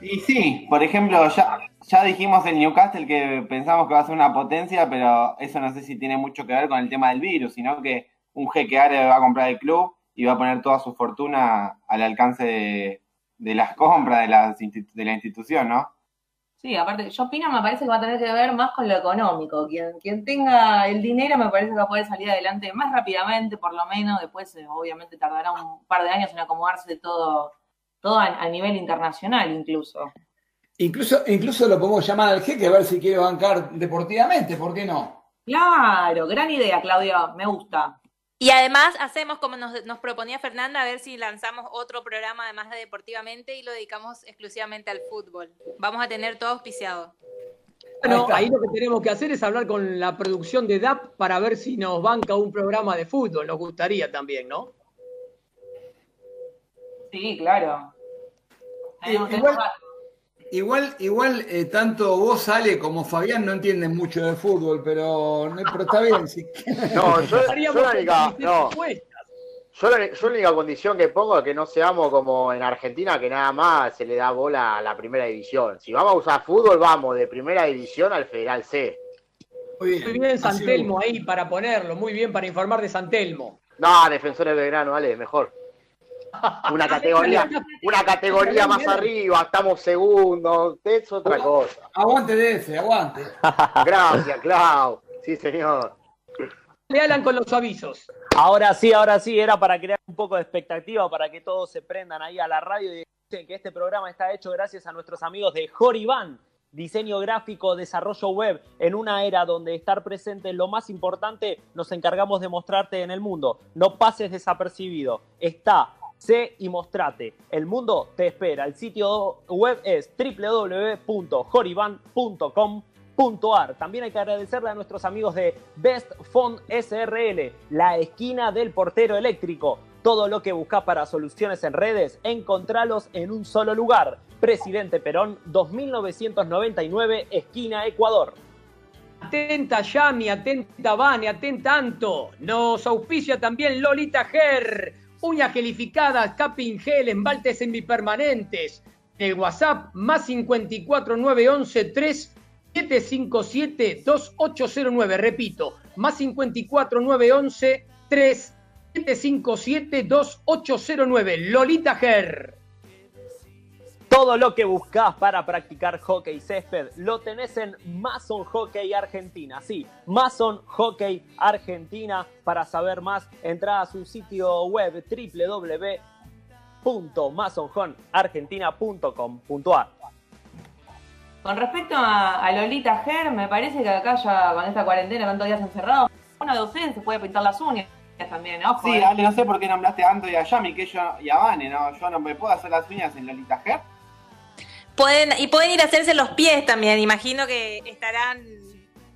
Y sí, por ejemplo, ya, ya dijimos el Newcastle que pensamos que va a ser una potencia, pero eso no sé si tiene mucho que ver con el tema del virus, sino que un jeque árabe va a comprar el club y va a poner toda su fortuna al alcance de, de las compras de, las de la institución, ¿no? Sí, aparte, yo opino, me parece que va a tener que ver más con lo económico. Quien, quien tenga el dinero me parece que va a poder salir adelante más rápidamente, por lo menos. Después, eh, obviamente, tardará un par de años en acomodarse todo, todo a, a nivel internacional incluso. Incluso, incluso lo podemos llamar al jeque a ver si quiere bancar deportivamente, ¿por qué no? Claro, gran idea, Claudio, me gusta. Y además hacemos como nos, nos proponía Fernanda, a ver si lanzamos otro programa además de Deportivamente y lo dedicamos exclusivamente al fútbol. Vamos a tener todo auspiciado. Bueno, ahí lo que tenemos que hacer es hablar con la producción de DAP para ver si nos banca un programa de fútbol. Nos gustaría también, ¿no? Sí, claro. Igual- Igual, igual eh, tanto vos, Ale, como Fabián no entienden mucho de fútbol, pero, no- pero está bien. sí. No, yo, yo Estaríamos la única, no, yo la, yo la única condición que pongo es que no seamos como en Argentina, que nada más se le da bola a la primera división. Si vamos a usar fútbol, vamos de primera división al Federal C. Muy bien. Muy bien, San Telmo ahí para ponerlo. Muy bien para informar de San Telmo. No, Defensores de Belgrano, vale, mejor. Una categoría, una categoría más arriba, estamos segundos, es otra cosa. Aguante de ese, aguante. Gracias, Clau. Sí, señor. Le hablan con los avisos. Ahora sí, ahora sí, era para crear un poco de expectativa, para que todos se prendan ahí a la radio y dicen que este programa está hecho gracias a nuestros amigos de Joribán, diseño gráfico, desarrollo web, en una era donde estar presente es lo más importante, nos encargamos de mostrarte en el mundo. No pases desapercibido. Está, sé y mostrate. El mundo te espera. El sitio web es www.joriban.com.ar. También hay que agradecerle a nuestros amigos de Best Fund SRL, la esquina del portero eléctrico. Todo lo que buscas para soluciones en redes, encontralos en un solo lugar. Presidente Perón, 2999, esquina Ecuador. Atenta Yami, atenta Vane, atenta Anto. Nos auspicia también Lolita Ger. Uñas gelificadas, capping gel, embaltes semipermanentes. El WhatsApp más 54911 3 757 2809. Repito, más 54911 3 757 2809. Lolita Ger. Todo lo que buscas para practicar hockey césped lo tenés en Mason Hockey Argentina. Sí, Mason Hockey Argentina. Para saber más, entra a su sitio web www.masonhoargentina.com.ar. Con respecto a, a Lolita Ger, me parece que acá ya con esta cuarentena, tantos días encerrados, uno de ustedes se puede pintar las uñas también, ojo. Sí. Ale, no sé por qué nombraste a Anto y a Yami, que yo y a Vane, ¿no? Yo no me puedo hacer las uñas en Lolita Ger. Pueden, y pueden ir a hacerse los pies también. Imagino que estarán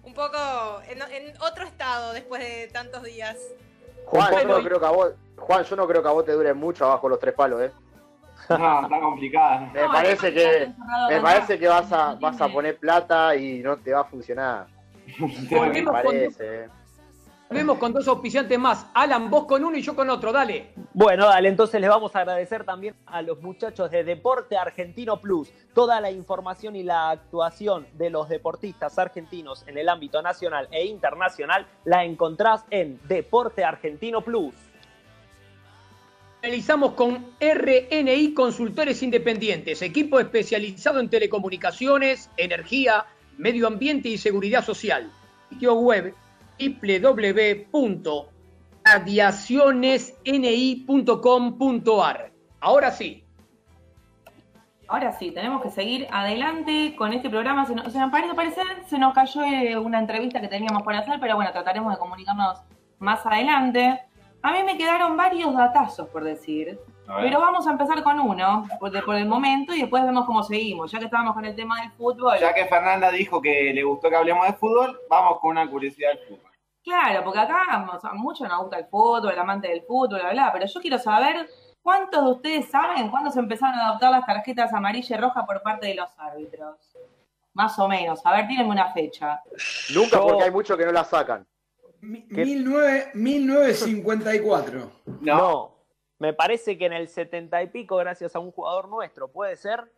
un poco en, en otro estado después de tantos días. Juan, yo no creo que a vos, Juan, yo no creo que a vos te dure mucho abajo los tres palos, ¿eh? No, está complicada. Me parece que me parece que vas a vas a poner plata y no te va a funcionar. Me parece. Volvemos con dos auspiciantes más. Alan, vos con uno y yo con otro. Dale. Bueno, dale, entonces les vamos a agradecer también a los muchachos de Deporte Argentino Plus. Toda la información y la actuación de los deportistas argentinos en el ámbito nacional e internacional la encontrás en Deporte Argentino Plus. Realizamos con RNI Consultores Independientes, equipo especializado en telecomunicaciones, energía, medio ambiente y seguridad social. Sitio web www.radiacionesni.com.ar. Ahora sí. Ahora sí, tenemos que seguir adelante con este programa. Se nos, o sea, parece se nos cayó eh, una entrevista que teníamos por hacer, pero bueno, trataremos de comunicarnos más adelante. A mí me quedaron varios datazos por decir. Pero vamos a empezar con uno por, de- por el momento y después vemos cómo seguimos, ya que estábamos con el tema del fútbol. Ya que Fernanda dijo que le gustó que hablemos de fútbol, vamos con una curiosidad del fútbol. Claro, porque acá o sea, a muchos nos gusta el fútbol, el amante del fútbol, bla, bla, pero yo quiero saber cuántos de ustedes saben cuándo se empezaron a adoptar las tarjetas amarilla y roja por parte de los árbitros. Más o menos. A ver, tírenme una fecha. Nunca Yo- porque hay muchos que no la sacan. 19 1954. No. Me parece que en el 70 y pico, gracias a un jugador nuestro, ¿puede ser?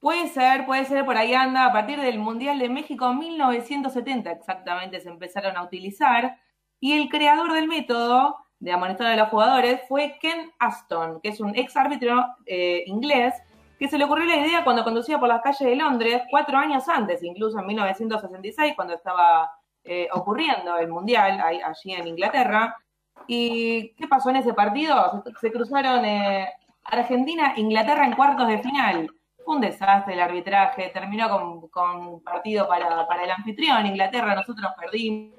Puede ser, puede ser, por ahí anda. A partir del Mundial de México 1970 exactamente se empezaron a utilizar. Y el creador del método de amonestar a los jugadores fue Ken Aston, que es un ex árbitro eh, inglés, que se le ocurrió la idea cuando conducía por las calles de Londres, cuatro años antes, incluso en 1966, cuando estaba eh, ocurriendo el Mundial allí en Inglaterra. ¿Y qué pasó en ese partido? Se, cruzaron eh, Argentina Inglaterra en cuartos de final. Fue un desastre el arbitraje, terminó con, con partido para, para el anfitrión, Inglaterra, nosotros perdimos.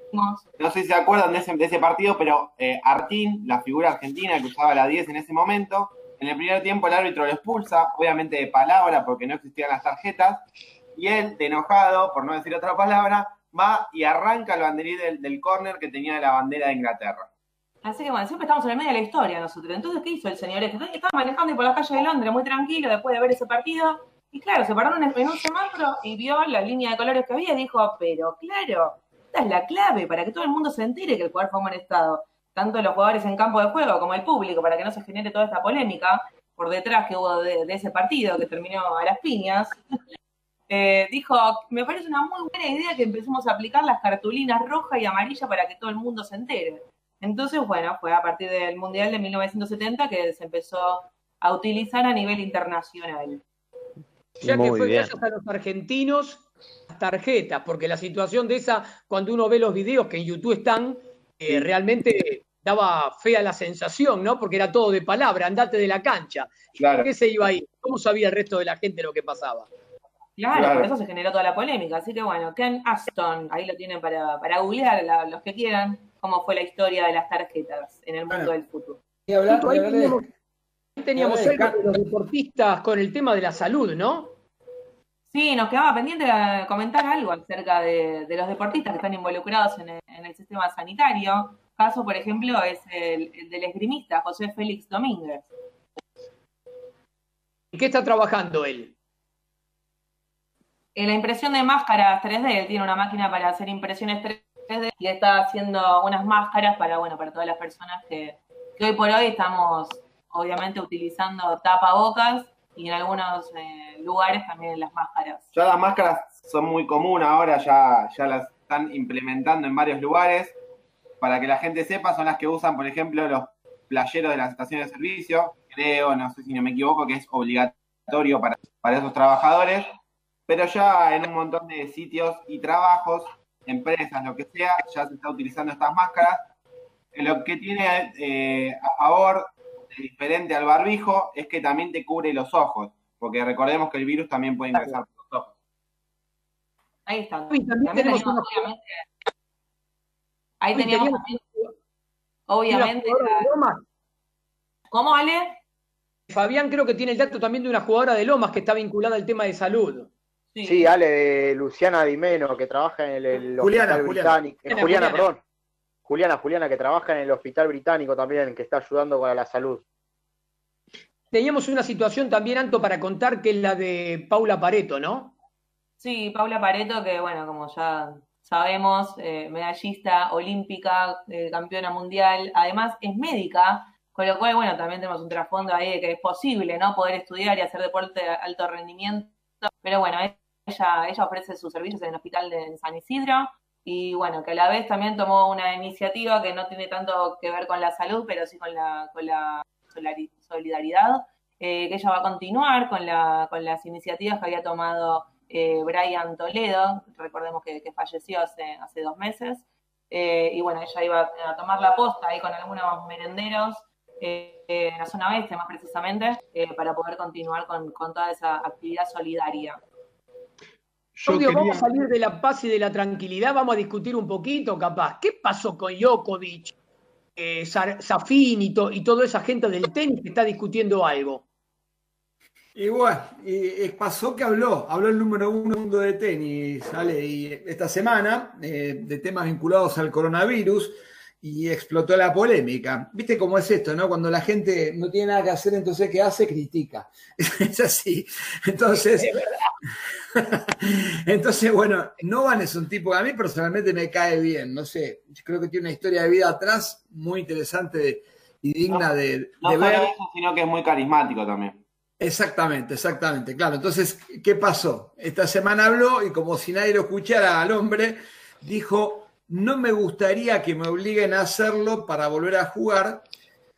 No sé si se acuerdan de ese, de ese partido, pero eh, Artín, la figura argentina que usaba la 10 en ese momento, en el primer tiempo el árbitro lo expulsa, obviamente de palabra porque no existían las tarjetas, y él, de enojado, por no decir otra palabra, va y arranca el banderín del, del córner que tenía la bandera de Inglaterra. Así que bueno, siempre estamos en el medio de la historia nosotros. Entonces, ¿qué hizo el señor este? Estaba manejando por la calle de Londres muy tranquilo después de ver ese partido. Y claro, se paró en, un semáforo y vio la línea de colores que había y dijo, pero claro, esta es la clave para que todo el mundo se entere que el jugador fue amonestado. Tanto los jugadores en campo de juego como el público, para que no se genere toda esta polémica por detrás que hubo de, de ese partido que terminó a las piñas. Eh, dijo, me parece una muy buena idea que empecemos a aplicar las cartulinas roja y amarilla para que todo el mundo se entere. Entonces, bueno, fue a partir del Mundial de 1970 que se empezó a utilizar a nivel internacional. Ya que fue bien. gracias a los argentinos las tarjetas, porque la situación de esa, cuando uno ve los videos que en YouTube están, eh, realmente daba fea la sensación, ¿no? Porque era todo de palabra, andate de la cancha. Claro. ¿Por qué se iba ahí? ¿Cómo sabía el resto de la gente lo que pasaba? Claro, Claro. por eso se generó toda la polémica. Así que bueno, Ken Aston, ahí lo tienen para, para googlear la- los que quieran, cómo fue la historia de las tarjetas en el mundo del fútbol. Y hablar- ahí teníamos, ahí teníamos de los deportistas con el tema de la salud, ¿no? Sí, nos quedaba pendiente comentar algo acerca de, de los deportistas que están involucrados en el, en el sistema sanitario. Caso, por ejemplo, es el, el del esgrimista José Félix Domínguez. ¿En qué está trabajando él? En la impresión de máscaras 3D, él tiene una máquina para hacer impresiones 3D y está haciendo unas máscaras para, bueno, para todas las personas que, que hoy por hoy estamos, obviamente, utilizando tapabocas y en algunos eh, lugares también las máscaras. Ya las máscaras son muy comunes ahora, ya, ya las están implementando en varios lugares. Para que la gente sepa, son las que usan, por ejemplo, los playeros de las estaciones de servicio. Creo, no sé si no me equivoco, que es obligatorio para, para esos trabajadores. Pero ya en un montón de sitios y trabajos, empresas, lo que sea, ya se está utilizando estas máscaras. Lo que tiene eh, a favor, de diferente al barbijo, es que también te cubre los ojos. Porque recordemos que el virus también puede ingresar por los ojos. Ahí está. También tenemos obviamente, ahí Uy, teníamos teníamos también, obviamente, Una jugadora de la- Lomas. ¿cómo Ale? Fabián creo que tiene el dato también de una jugadora de Lomas que está vinculada al tema de salud. Sí, Ale, de Luciana Dimeno, que trabaja en el, el Juliana, hospital Juliana. británico. eh, Juliana, perdón. Juliana, Juliana, que trabaja en el hospital británico también, que está ayudando para la salud. Teníamos una situación también, Anto, para contar que es la de Paula Pareto, ¿no? Sí, Paula Pareto, que bueno, como ya sabemos, eh, medallista olímpica, eh, campeona mundial, además es médica, con lo cual, bueno, también tenemos un trasfondo ahí de que es posible, ¿no? Poder estudiar y hacer deporte de alto rendimiento. Pero bueno, ella, ella ofrece sus servicios en el hospital de San Isidro y bueno, que a la vez también tomó una iniciativa que no tiene tanto que ver con la salud, pero sí con la, con la solidaridad, eh, que ella va a continuar con, la, con las iniciativas que había tomado eh, Brian Toledo, recordemos que, falleció hace, hace dos meses, eh, y bueno, ella iba a tomar la posta ahí con algunos merenderos en la zona oeste más precisamente, para poder continuar con, con toda esa actividad solidaria. Yo Claudio, quería- vamos a salir de la paz y de la tranquilidad, vamos a discutir un poquito, capaz. ¿Qué pasó con Djokovic, eh, Safin y, to- y toda esa gente del tenis que está discutiendo algo? Y bueno, y, y pasó que habló, habló el número uno del mundo de tenis, ¿sale? Y esta semana, eh, de temas vinculados al coronavirus, y explotó la polémica. ¿Viste cómo es esto, no? Cuando la gente no tiene nada que hacer, entonces ¿qué hace? Critica. Es así. Entonces, entonces, bueno, Novan es un tipo que a mí personalmente me cae bien, no sé, yo creo que tiene una historia de vida atrás muy interesante y digna de, No de solo ver. eso, sino que es muy carismático también. Exactamente, exactamente, claro. Entonces, ¿qué pasó? Esta semana habló y como si nadie lo escuchara al hombre, dijo, no me gustaría que me obliguen a hacerlo para volver a jugar,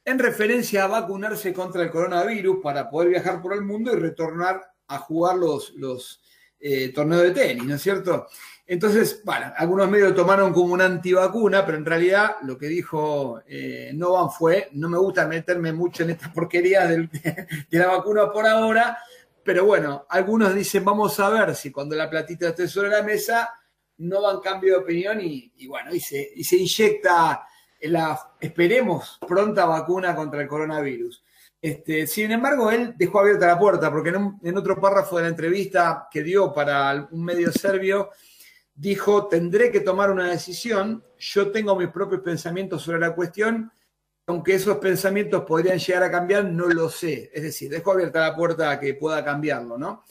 en referencia a vacunarse contra el coronavirus para poder viajar por el mundo y retornar a jugar los, los eh, torneos de tenis, ¿no es cierto? Entonces, bueno, algunos medios tomaron como una antivacuna, pero en realidad lo que dijo eh, Novan fue, no me gusta meterme mucho en esta porquería de la vacuna por ahora, pero bueno, algunos dicen, vamos a ver si cuando la platita esté sobre la mesa, Novan cambia de opinión y, y bueno, y se, y se inyecta la, esperemos, pronta vacuna contra el coronavirus. Este, sin embargo, él dejó abierta la puerta, porque en, un- en otro párrafo de la entrevista que dio para un medio serbio, dijo, tendré que tomar una decisión, yo tengo mis propios pensamientos sobre la cuestión, aunque esos pensamientos podrían llegar a cambiar, no lo sé. Es decir, dejó abierta la puerta a que pueda cambiarlo, ¿no?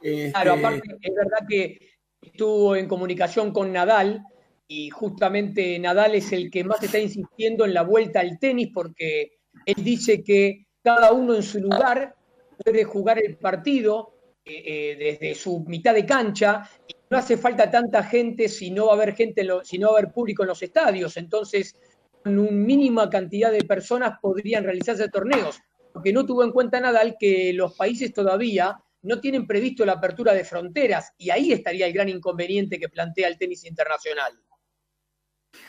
Este, Claro, aparte, es verdad que estuvo en comunicación con Nadal y justamente Nadal es el que más está insistiendo en la vuelta al tenis porque él dice que cada uno en su lugar puede jugar el partido eh, eh, desde su mitad de cancha y no hace falta tanta gente si no va a haber gente, en si no va a haber público en los estadios. Entonces, con una mínima cantidad de personas podrían realizarse torneos. Lo que no tuvo en cuenta Nadal que los países todavía no tienen previsto la apertura de fronteras y ahí estaría el gran inconveniente que plantea el tenis internacional.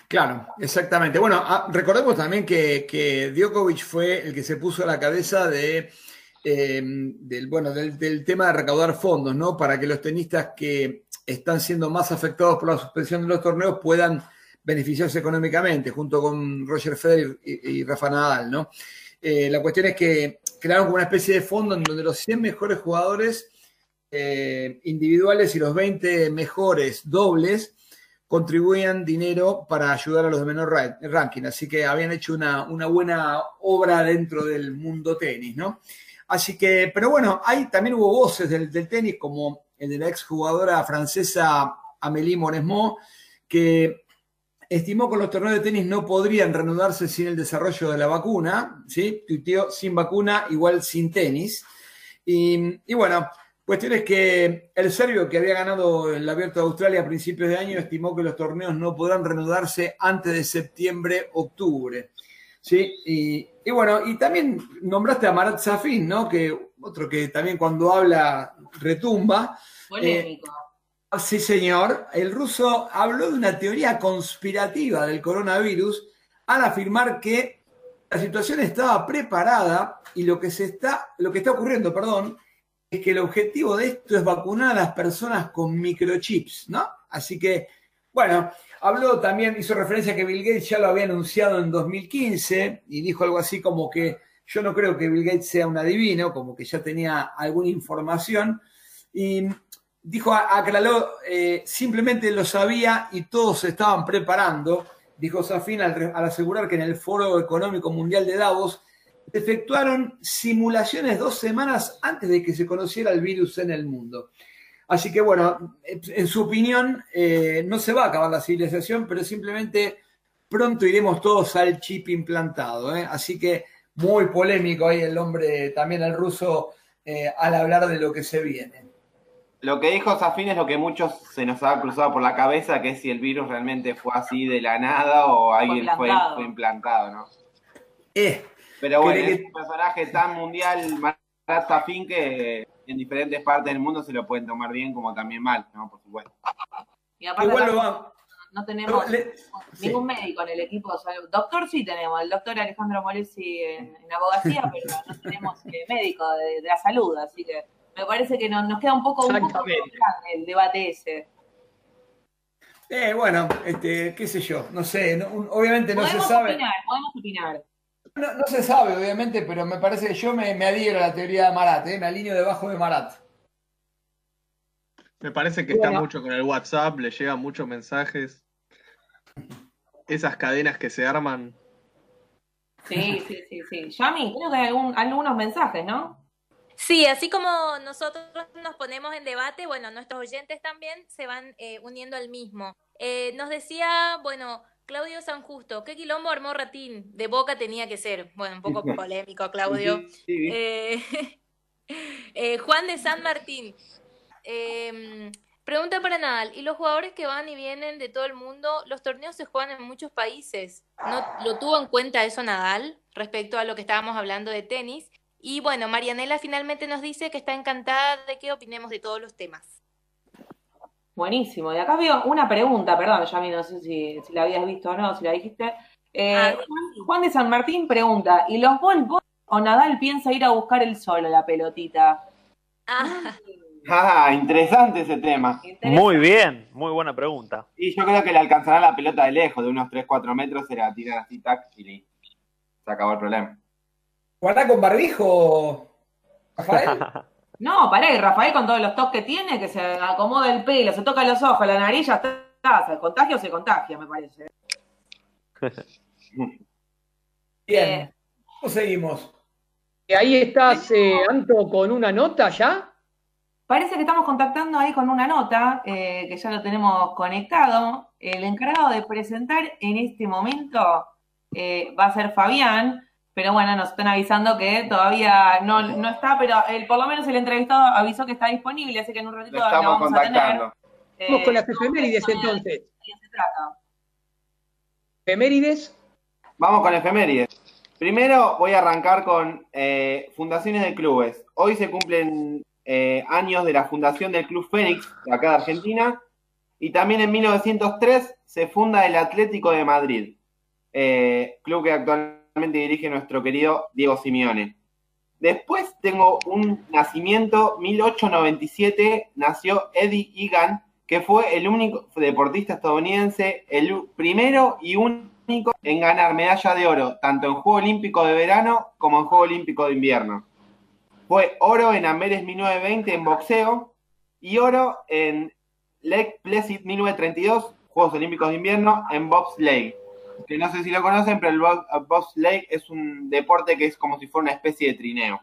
Claro, exactamente. Bueno, ah, recordemos también que, Djokovic fue el que se puso a la cabeza eh, del, bueno, del, tema de recaudar fondos, ¿no? Para que los tenistas que están siendo más afectados por la suspensión de los torneos puedan beneficiarse económicamente, junto con Roger Federer y, y Rafa Nadal, ¿no? Eh, la cuestión es que crearon como una especie de fondo en donde los 100 mejores jugadores eh, individuales y los 20 mejores dobles contribuían dinero para ayudar a los de menor ra- ranking. Así que habían hecho una, una buena obra dentro del mundo tenis, ¿no? Así que, pero bueno, hay, también hubo voces del, del tenis, como el de la exjugadora francesa Amélie Mauresmo, que estimó que los torneos de tenis no podrían reanudarse sin el desarrollo de la vacuna, ¿sí? Tuiteó sin vacuna igual sin tenis. Y, y bueno, cuestión es que el serbio que había ganado el Abierto de Australia a principios de año estimó que los torneos no podrán reanudarse antes de septiembre, octubre. ¿sí? Y, y bueno, y también nombraste a Marat Safin, ¿no? Que otro que también cuando habla retumba. Polémico. Eh, sí, señor. El ruso habló de una teoría conspirativa del coronavirus al afirmar que la situación estaba preparada y lo que se está, lo que está ocurriendo, perdón, es que el objetivo de esto es vacunar a las personas con microchips, ¿no? Así que, bueno, habló también, hizo referencia a que Bill Gates ya lo había anunciado en 2015 y dijo algo así como que yo no creo que Bill Gates sea un adivino, como que ya tenía alguna información. Y dijo, aclaró, eh, simplemente lo sabía y todos se estaban preparando, dijo Safin al, asegurar que en el Foro Económico Mundial de Davos efectuaron simulaciones dos semanas antes de que se conociera el virus en el mundo. Así que bueno, en su opinión, eh, no se va a acabar la civilización, pero simplemente pronto iremos todos al chip implantado. ¿eh? Así que muy polémico ahí el hombre, también el ruso, al hablar de lo que se viene. Lo que dijo Safin es lo que muchos se nos ha cruzado por la cabeza, que es si el virus realmente fue así de la nada o alguien fue, implantado. fue implantado, ¿no? Eh, Pero bueno, ¿Querés es que- un personaje tan mundial, Marat Safin, que en diferentes partes del mundo se lo pueden tomar bien como también mal, ¿no? Por supuesto. Y aparte Igual lo va- no tenemos Le- ningún médico en el equipo de salud. Doctor sí tenemos, el doctor Alejandro Molesi en, en abogacía, pero no tenemos eh, médico de, de la salud, así que me parece que nos, nos queda un poco, un poco el debate ese. Eh, bueno, este, qué sé yo, no sé, no- obviamente no se podemos sabe. opinar, podemos opinar. No, no se sabe, obviamente, pero me parece que yo me, me adhiero a la teoría de Marat, ¿eh? me alineo debajo de Marat. Me parece que está mucho con el WhatsApp, le llegan muchos mensajes. Esas cadenas que se arman. Sí, sí, sí, sí. Yami, creo que hay algún- algunos mensajes, ¿no? Sí, así como nosotros nos ponemos en debate, bueno, nuestros oyentes también se van eh, uniendo al mismo. Eh, nos decía, bueno, Claudio San Justo, ¿qué quilombo armó Ratín? De Boca tenía que ser. Bueno, un poco polémico, Claudio. Eh, eh, Juan de San Martín. eh, pregunta para Nadal. ¿Y los jugadores que van y vienen de todo el mundo, los torneos se juegan en muchos países? ¿No lo tuvo en cuenta eso Nadal respecto a lo que estábamos hablando de tenis? Y bueno, Marianela finalmente nos dice que está encantada de que opinemos de todos los temas. Buenísimo. Y acá veo una pregunta, perdón, Yami, no sé si, si la habías visto o no, si la dijiste. Eh, Ah, Juan, Juan de San Martín pregunta, ¿y los Bol o Nadal piensa ir a buscar el solo la pelotita? Ah, interesante ese tema. Muy bien, muy buena pregunta. Y yo creo que le alcanzará la pelota de lejos, de unos 3-4 metros, se la tiran así, tac, y. Se acabó el problema. ¿Guardá con barbijo, Rafael? No, pará, y Rafael con todos los toques que tiene, que se acomoda el pelo, se toca los ojos, la nariz, ya está. O sea, el contagio se contagia, me parece. Bien, ¿cómo seguimos? Eh, Ahí estás, eh, Anto, con una nota ya. Parece que estamos contactando ahí con una nota, eh, que ya lo tenemos conectado. El encargado de presentar en este momento eh, va a ser Fabián, pero bueno, nos están avisando que todavía no, no está, pero él, por lo menos el entrevistado avisó que está disponible, así que en un ratito Lo lo estamos vamos a tener. contactando. Vamos Eh, con las efemérides entonces. ¿De qué se trata? Efemérides. Vamos con efemérides. Primero voy a arrancar con eh, fundaciones de clubes. Hoy se cumplen eh, años de la fundación del Club Fénix, de acá de Argentina, y también en 1903 se funda el Atlético de Madrid, eh, club que actualmente dirige nuestro querido Diego Simeone. Después tengo un nacimiento, 1897, nació Eddie Egan, que fue el único deportista estadounidense, el primero y único en ganar medalla de oro, tanto en Juego Olímpico de Verano como en Juego Olímpico de Invierno. Fue oro en Amberes 1920 en boxeo y oro en Lake Placid 1932, Juegos Olímpicos de Invierno, en bobsleigh. Que no sé si lo conocen, pero el bob- bobsleigh es un deporte que es como si fuera una especie de trineo.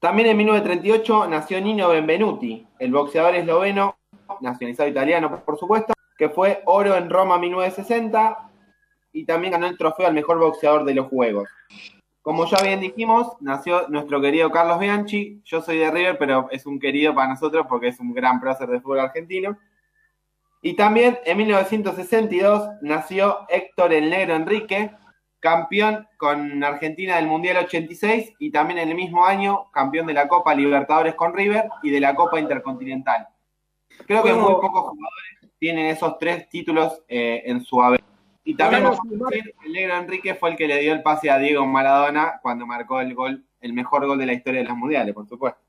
También en 1938 nació Nino Benvenuti, el boxeador esloveno, nacionalizado italiano por supuesto, que fue oro en Roma 1960 y también ganó el trofeo al mejor boxeador de los Juegos. Como ya bien dijimos, nació nuestro querido Carlos Bianchi. Yo soy de River, pero es un querido para nosotros porque es un gran prócer de fútbol argentino. Y también en 1962 nació Héctor el Negro Enrique, campeón con Argentina del Mundial 86 y también en el mismo año campeón de la Copa Libertadores con River y de la Copa Intercontinental. Creo que muy pocos jugadores tienen esos tres títulos eh, en su haber. Y también Claro, vamos a decir, el negro Enrique fue el que le dio el pase a Diego Maradona cuando marcó el gol, el mejor gol de la historia de los mundiales, por supuesto.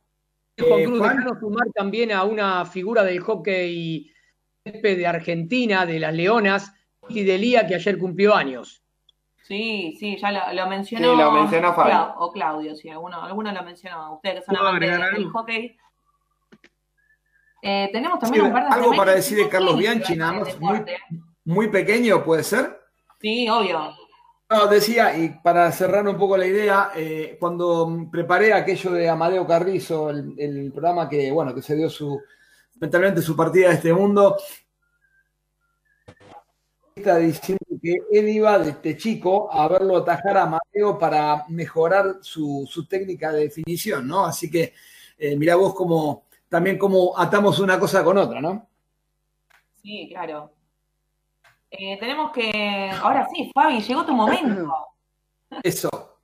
Eh, Juan. sumar también a una figura del hockey de Argentina, de las Leonas, Titi Delía, que ayer cumplió años. Sí, sí, ya lo, lo mencionó. Sí, lo mencionó Fabi. Clau- o Claudio, sí, alguno, alguno lo mencionó. Ustedes que son ¿Puedo amantes del hockey. Eh, tenemos Sí, también un par de algo para decir de Carlos Bianchi, nada más, muy, pequeño, ¿puede ser? Sí, obvio. No, decía, y para cerrar un poco la idea, eh, cuando preparé aquello de Amadeo Carrizo, el, el programa que, bueno, que se dio su, mentalmente su partida de este mundo, está diciendo que él iba desde chico a verlo atajar a Amadeo para mejorar su, su técnica de definición, ¿no? Así que eh, mirá vos cómo, también cómo atamos una cosa con otra, ¿no? Sí, claro. Eh, tenemos que. Ahora sí, Fabi, llegó tu momento. Eso.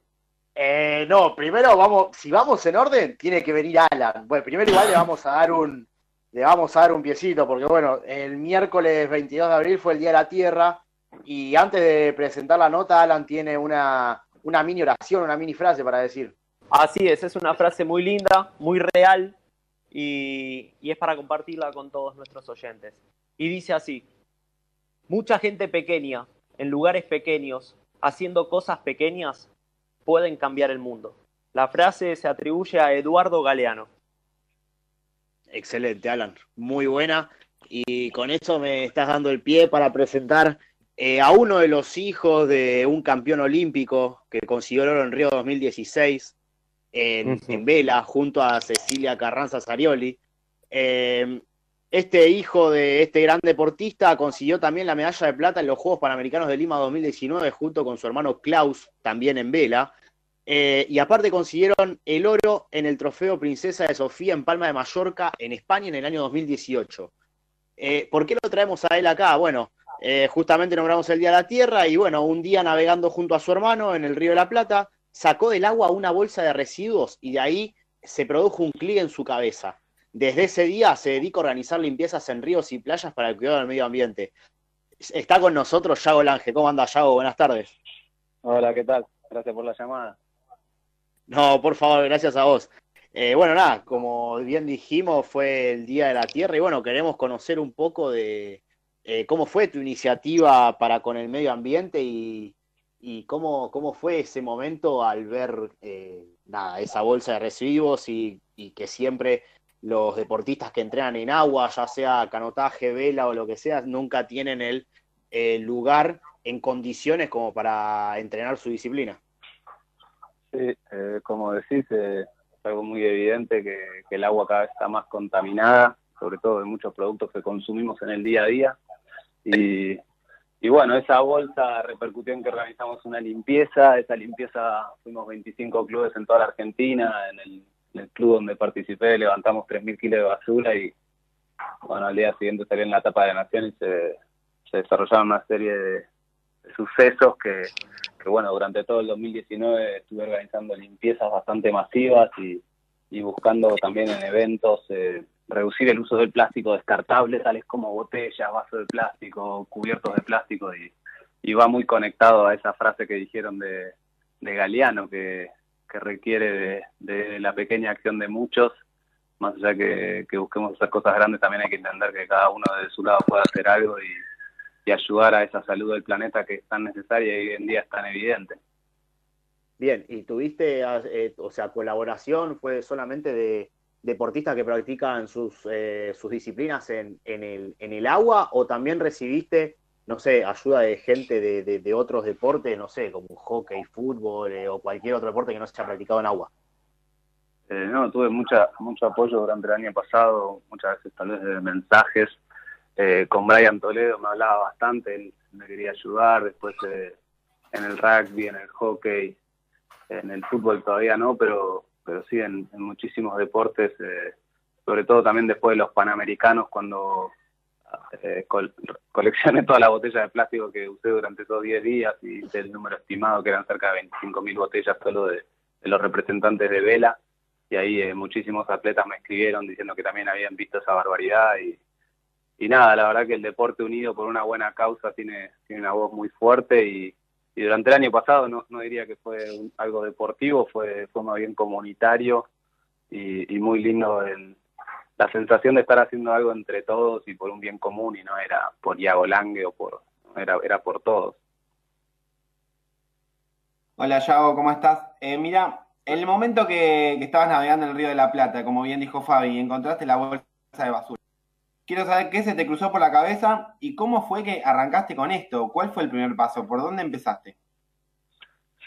Eh, no, primero vamos, si vamos en orden, tiene que venir Alan. Bueno, primero igual le vamos a dar un, le vamos a dar un piecito, porque bueno, el miércoles 22 de abril fue el Día de la Tierra, y antes de presentar la nota, Alan tiene una, una mini oración, una mini frase para decir. Así es, es una frase muy linda, muy real y, y es para compartirla con todos nuestros oyentes. Y dice así, mucha gente pequeña, en lugares pequeños, haciendo cosas pequeñas, pueden cambiar el mundo. La frase se atribuye a Eduardo Galeano. Excelente, Alan. Muy buena. Y con eso me estás dando el pie para presentar eh, a uno de los hijos de un campeón olímpico que consiguió el oro en Río 2016 en, en vela junto a Cecilia Carranza Sarioli. Eh, este hijo de este gran deportista consiguió también la medalla de plata en los Juegos Panamericanos de Lima 2019 junto con su hermano Klaus, también en vela. Eh, y aparte consiguieron el oro en el trofeo Princesa de Sofía en Palma de Mallorca, en España, en el año 2018. Eh, ¿Por qué lo traemos a él acá? Bueno, eh, justamente nombramos el Día de la Tierra y bueno, un día navegando junto a su hermano en el Río de la Plata, sacó del agua una bolsa de residuos y de ahí se produjo un clic en su cabeza. Desde ese día se dedica a organizar limpiezas en ríos y playas para el cuidado del medio ambiente. Está con nosotros Yago Lange. ¿Cómo anda Yago? Buenas tardes. Hola, ¿qué tal? Gracias por la llamada. No, por favor, gracias a vos. Eh, bueno, nada, como bien dijimos, fue el Día de la Tierra y bueno, queremos conocer un poco de eh, cómo fue tu iniciativa para con el medio ambiente y, cómo, cómo fue ese momento al ver eh, nada, esa bolsa de residuos y, y que siempre los deportistas que entrenan en agua, ya sea canotaje, vela o lo que sea, nunca tienen el eh, lugar en condiciones como para entrenar su disciplina. Sí, eh, como decís, eh, es algo muy evidente que, que el agua cada vez está más contaminada, sobre todo de muchos productos que consumimos en el día a día. Y, y bueno, esa bolsa repercutió en que organizamos una limpieza. Esa limpieza fuimos 25 clubes en toda la Argentina. En el, en el club donde participé levantamos 3.000 kilos de basura y bueno, al día siguiente salí en la etapa de Nación y se, se desarrollaron una serie de, de sucesos que, que, bueno, durante todo el 2019 estuve organizando limpiezas bastante masivas y, buscando también en eventos eh, reducir el uso del plástico descartable, tales como botellas, vasos de plástico, cubiertos de plástico, y, y va muy conectado a esa frase que dijeron de, de Galeano, que, requiere de, de la pequeña acción de muchos. Más allá que, que busquemos hacer cosas grandes, también hay que entender que cada uno de su lado puede hacer algo y, y ayudar a esa salud del planeta que es tan necesaria y hoy en día es tan evidente. Bien, ¿y tuviste, eh, o sea, colaboración fue solamente de deportistas que practican sus, eh, sus disciplinas en, en, el, en el agua o también recibiste, no sé, ayuda de gente de, de, de otros deportes, no sé, como hockey, fútbol eh, o cualquier otro deporte que no se haya practicado en agua? Eh, no, tuve mucha, mucho apoyo durante el año pasado, muchas veces tal vez de mensajes. Eh, con Brian Toledo me hablaba bastante, él me quería ayudar, después eh, en el rugby, en el hockey, en el fútbol todavía no, pero, pero sí en, muchísimos deportes, eh, sobre todo también después de los Panamericanos, cuando eh, col coleccioné toda la botella de plástico que usé durante esos 10 días y hice el número estimado que eran cerca de 25.000 botellas solo de, de, los representantes de vela y ahí eh, muchísimos atletas me escribieron diciendo que también habían visto esa barbaridad y, y nada, la verdad que el deporte unido por una buena causa tiene, tiene una voz muy fuerte y, durante el año pasado no, diría que fue algo deportivo, fue, fue más bien comunitario y, muy lindo el, la sensación de estar haciendo algo entre todos y por un bien común y no era por Iago Lange o por, era, era por todos. Hola Yago, ¿cómo estás? Eh, mira, el momento que, que, estabas navegando en el Río de la Plata, como bien dijo Fabi, encontraste la bolsa de basura. Quiero saber qué se te cruzó por la cabeza y cómo fue que arrancaste con esto. ¿Cuál fue el primer paso? ¿Por dónde empezaste?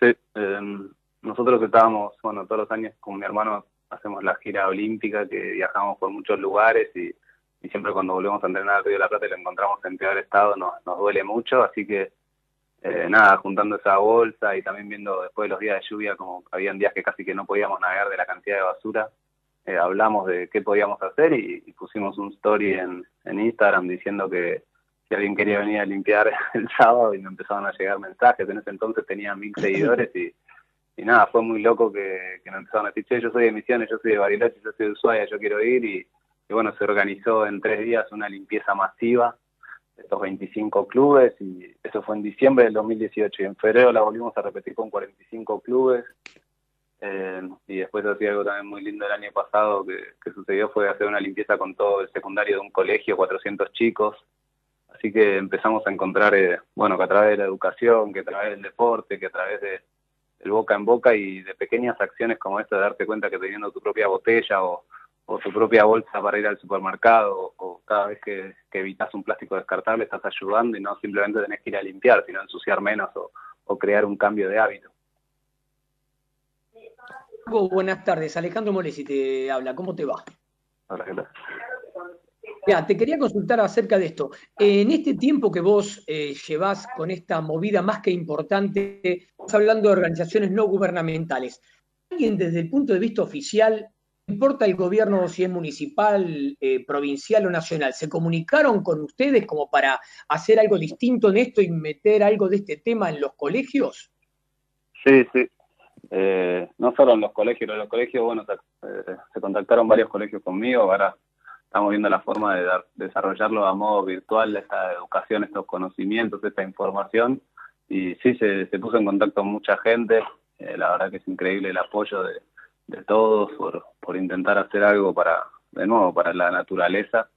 Sí, eh, nosotros estábamos, bueno, todos los años con mi hermano hacemos la gira olímpica, que viajamos por muchos lugares y, siempre cuando volvemos a entrenar al Río de la Plata y lo encontramos en peor estado nos, nos duele mucho, así que eh, nada, juntando esa bolsa y también viendo después de los días de lluvia, como habían días que casi que no podíamos navegar de la cantidad de basura, eh, hablamos de qué podíamos hacer y, y pusimos un story en, en, Instagram diciendo que si alguien quería venir a limpiar el sábado y me empezaron a llegar mensajes, en ese entonces tenía mil seguidores y, y nada, fue muy loco que, que me empezaron a decir, che, yo soy de Misiones, yo soy de Bariloche, yo soy de Ushuaia, yo quiero ir y, y bueno, se organizó en tres días una limpieza masiva estos 25 clubes y eso fue en diciembre del 2018 y en febrero la volvimos a repetir con 45 clubes eh, y después así algo también muy lindo el año pasado que, sucedió fue hacer una limpieza con todo el secundario de un colegio, 400 chicos así que empezamos a encontrar eh, bueno que a través de la educación, que a través del deporte, que a través de el boca en boca y de pequeñas acciones como esta de darte cuenta que teniendo tu propia botella o o tu propia bolsa para ir al supermercado, o, cada vez que, que, evitas un plástico descartable estás ayudando y no simplemente tenés que ir a limpiar, sino ensuciar menos o crear un cambio de hábito. Buenas tardes, Alejandro Molesi te habla, ¿cómo te va? Hola, ¿qué tal? Ya, te quería consultar acerca de esto. En este tiempo que vos eh, llevas con esta movida más que importante, estamos hablando de organizaciones no gubernamentales. ¿Alguien desde el punto de vista oficial importa el gobierno si es municipal, eh, provincial o nacional? ¿Se comunicaron con ustedes como para hacer algo distinto en esto y meter algo de este tema en los colegios? Sí, sí. Eh, no solo en los colegios, los colegios, bueno, se, eh, se, contactaron varios colegios conmigo, ahora estamos viendo la forma de dar, desarrollarlo a modo virtual, esta educación, estos conocimientos, esta información, y sí, se, se puso en contacto mucha gente, eh, la verdad que es increíble el apoyo de, de todos por, por intentar hacer algo para, de nuevo, para la naturaleza.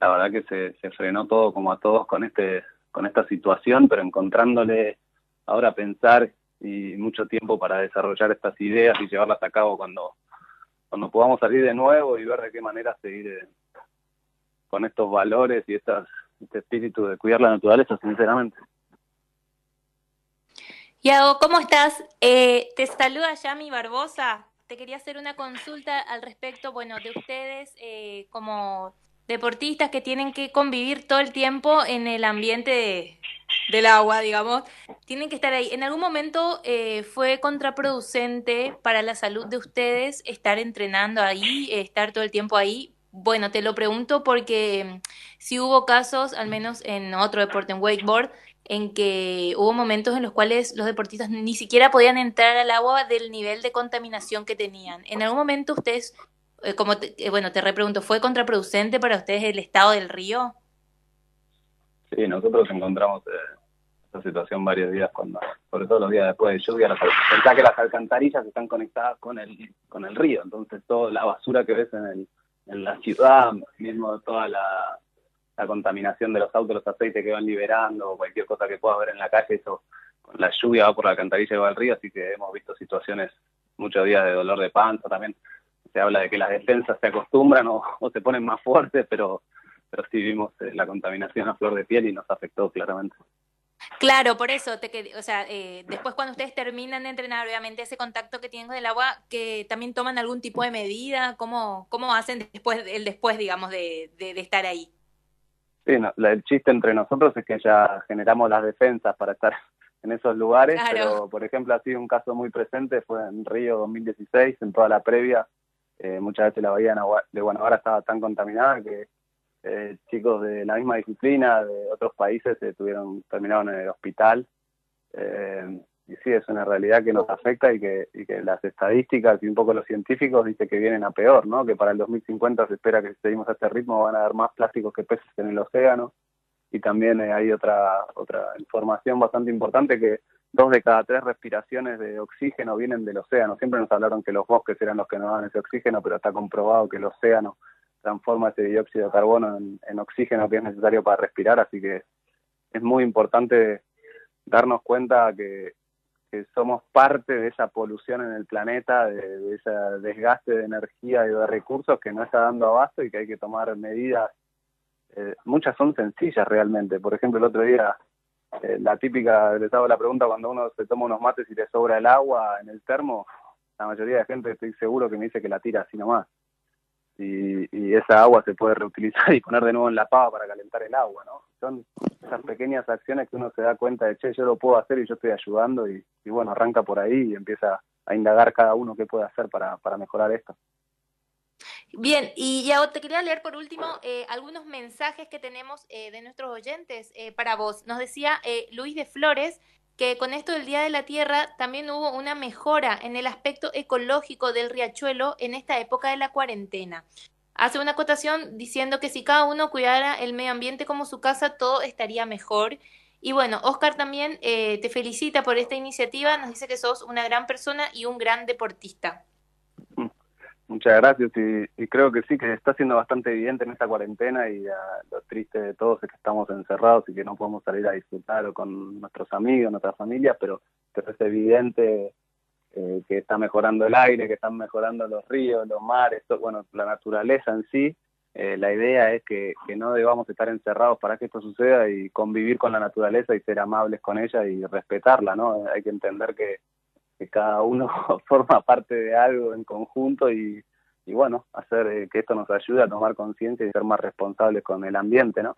La verdad que se, se frenó todo como a todos con este con esta situación, pero encontrándole ahora pensar y mucho tiempo para desarrollar estas ideas y llevarlas a cabo cuando, cuando podamos salir de nuevo y ver de qué manera seguir eh, con estos valores y estas, este espíritu de cuidar la naturaleza, sinceramente. Yago, ¿cómo estás? Eh, te saluda Yami Barbosa, te quería hacer una consulta al respecto, bueno, de ustedes eh, como deportistas que tienen que convivir todo el tiempo en el ambiente de, del agua, digamos, tienen que estar ahí. ¿En algún momento eh, fue contraproducente para la salud de ustedes estar entrenando ahí, estar todo el tiempo ahí? Bueno, te lo pregunto porque mm, si hubo casos, al menos en otro deporte, en wakeboard, en que hubo momentos en los cuales los deportistas ni siquiera podían entrar al agua del nivel de contaminación que tenían. ¿En algún momento ustedes, eh, como te, eh, bueno, te repregunto, ¿fue contraproducente para ustedes el estado del río? Sí, nosotros encontramos, eh, esa situación varios días cuando, sobre todo los días después de lluvia, las, pensá que las alcantarillas están conectadas con el, con el río, entonces toda la basura que ves en, el, en la ciudad, mismo toda la, la contaminación de los autos, los aceites que van liberando, cualquier cosa que pueda haber en la calle, eso con la lluvia va por la alcantarilla y va al río, así que hemos visto situaciones, muchos días de dolor de panza también. Se habla de que las defensas se acostumbran o se ponen más fuertes, pero, pero sí vimos eh, la contaminación a flor de piel y nos afectó claramente. Claro, por eso, te, o sea, eh, después cuando ustedes terminan de entrenar, obviamente ese contacto que tienen con el agua, que también toman algún tipo de medida, ¿cómo, cómo hacen después, el después, digamos, de, de, de estar ahí? Sí, no, el chiste entre nosotros es que ya generamos las defensas para estar en esos lugares, Claro. pero por ejemplo ha sido un caso muy presente, fue en Río 2016, en toda la previa, eh, muchas veces la bahía de Guanabara estaba tan contaminada que eh, chicos de la misma disciplina de otros países se tuvieron, terminaron en el hospital. Eh, y sí, es una realidad que nos afecta y que, y que las estadísticas y un poco los científicos dicen que vienen a peor, ¿no? Que para el 2050 se espera que si seguimos a este ritmo van a haber más plásticos que peces en el océano. Y también eh, hay otra, otra información bastante importante que dos de cada tres respiraciones de oxígeno vienen del océano. Siempre nos hablaron que los bosques eran los que nos daban ese oxígeno, pero está comprobado que el océano transforma ese dióxido de carbono en, en oxígeno que es necesario para respirar, así que es muy importante darnos cuenta que, somos parte de esa polución en el planeta, de, de ese desgaste de energía y de recursos que no está dando abasto y que hay que tomar medidas. eh, muchas son sencillas realmente. Por ejemplo, el otro día, eh, la típica, les hago la pregunta cuando uno se toma unos mates y le sobra el agua en el termo, la mayoría de gente estoy seguro que me dice que la tira así nomás. Y, y esa agua se puede reutilizar y poner de nuevo en la pava para calentar el agua, ¿no? Son esas pequeñas acciones que uno se da cuenta de, che, yo lo puedo hacer y yo estoy ayudando y, y bueno, arranca por ahí y empieza a indagar cada uno qué puede hacer para, para mejorar esto. Bien, y ya te quería leer por último eh, algunos mensajes que tenemos eh, de nuestros oyentes eh, para vos. Nos decía eh, Luis de Flores que con esto del Día de la Tierra también hubo una mejora en el aspecto ecológico del riachuelo en esta época de la cuarentena. Hace una acotación diciendo que si cada uno cuidara el medio ambiente como su casa, todo estaría mejor. Y bueno, Oscar también eh, te felicita por esta iniciativa, nos dice que sos una gran persona y un gran deportista. Muchas gracias y, creo que sí, que está siendo bastante evidente en esta cuarentena y ah, lo triste de todos es que estamos encerrados y que no podemos salir a disfrutar o con nuestros amigos, nuestras familias, pero, pero es evidente eh, que está mejorando el aire, que están mejorando los ríos, los mares, bueno, la naturaleza en sí. Eh, la idea es que, que no debamos estar encerrados para que esto suceda y convivir con la naturaleza y ser amables con ella y respetarla, ¿no? Hay que entender que, que cada uno forma parte de algo en conjunto y, bueno, hacer eh, que esto nos ayude a tomar conciencia y ser más responsables con el ambiente, ¿no?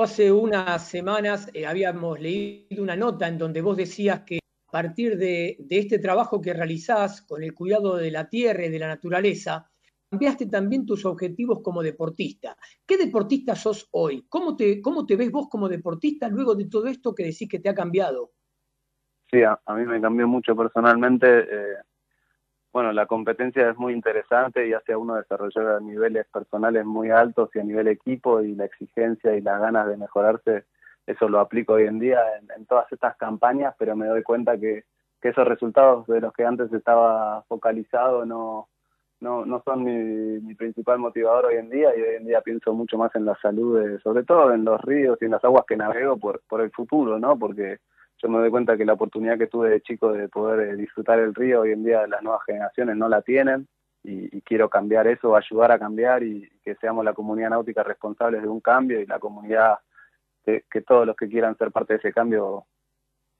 Hace unas semanas eh, habíamos leído una nota en donde vos decías que a partir de, de este trabajo que realizás con el cuidado de la tierra y de la naturaleza, cambiaste también tus objetivos como deportista. ¿Qué deportista sos hoy? ¿Cómo te, cómo te ves vos como deportista luego de todo esto que decís que te ha cambiado? Sí, a, a mí me cambió mucho personalmente. eh, bueno, la competencia es muy interesante y hace a uno desarrollar a niveles personales muy altos y a nivel equipo y la exigencia y las ganas de mejorarse, eso lo aplico hoy en día en, en todas estas campañas, pero me doy cuenta que, que esos resultados de los que antes estaba focalizado no, no, no son mi, mi principal motivador hoy en día y hoy en día pienso mucho más en la salud, de- sobre todo en los ríos y en las aguas que navego por, por el futuro, ¿no? Porque me doy cuenta que la oportunidad que tuve de chico de poder eh, disfrutar el río, hoy en día las nuevas generaciones no la tienen y, quiero cambiar eso, ayudar a cambiar y que seamos la comunidad náutica responsables de un cambio y la comunidad que, todos los que quieran ser parte de ese cambio,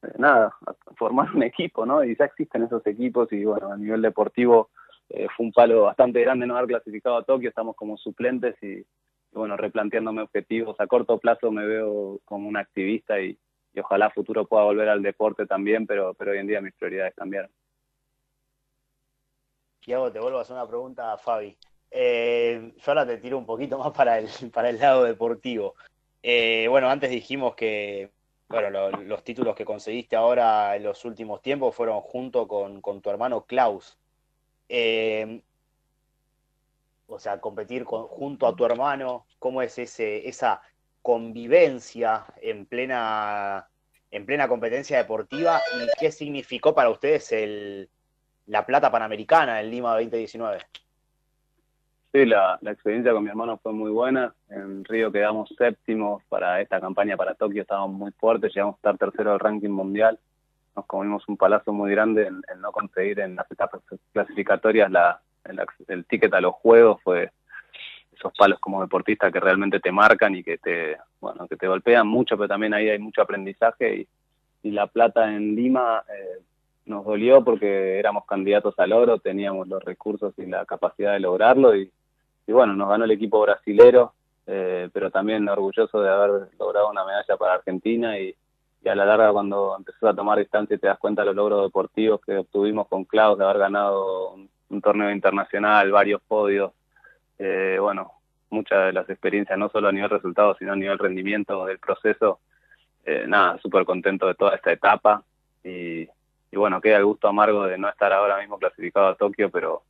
eh, nada, formar un equipo, ¿no? Y ya existen esos equipos y bueno, a nivel deportivo eh, fue un palo bastante grande no haber clasificado a Tokio, estamos como suplentes y bueno, replanteándome objetivos. A corto plazo me veo como un activista y, y ojalá futuro pueda volver al deporte también, pero, pero hoy en día mis prioridades cambiaron. Tiago, te vuelvo a hacer una pregunta Fabi. Eh, yo ahora te tiro un poquito más para el, para el lado deportivo. Eh, bueno, antes dijimos que bueno, lo- los títulos que conseguiste ahora en los últimos tiempos fueron junto con, con tu hermano Klaus. Eh, o sea, competir con- junto a tu hermano, ¿cómo es ese, esa convivencia en plena, en plena competencia deportiva y qué significó para ustedes el, la plata panamericana en Lima 2019. Sí, la, la experiencia con mi hermano fue muy buena. En Río quedamos séptimos para esta campaña para Tokio, estábamos muy fuertes, llegamos a estar tercero del ranking mundial. Nos comimos un palazo muy grande en, en no conseguir en las etapas clasificatorias la, el, el ticket a los juegos, fue esos palos como deportista que realmente te marcan y que te, bueno, que te golpean mucho, pero también ahí hay mucho aprendizaje y, la plata en Lima eh, nos dolió porque éramos candidatos al oro, teníamos los recursos y la capacidad de lograrlo y, bueno, nos ganó el equipo brasilero, eh, pero también orgulloso de haber logrado una medalla para Argentina y, a la larga cuando empezás a tomar distancia te das cuenta de los logros deportivos que obtuvimos con Klaus, de haber ganado un torneo internacional, varios podios, eh, bueno, muchas de las experiencias, no solo a nivel resultados, sino a nivel rendimiento del proceso, eh, nada, súper contento de toda esta etapa y, y bueno, queda el gusto amargo de no estar ahora mismo clasificado a Tokio, pero,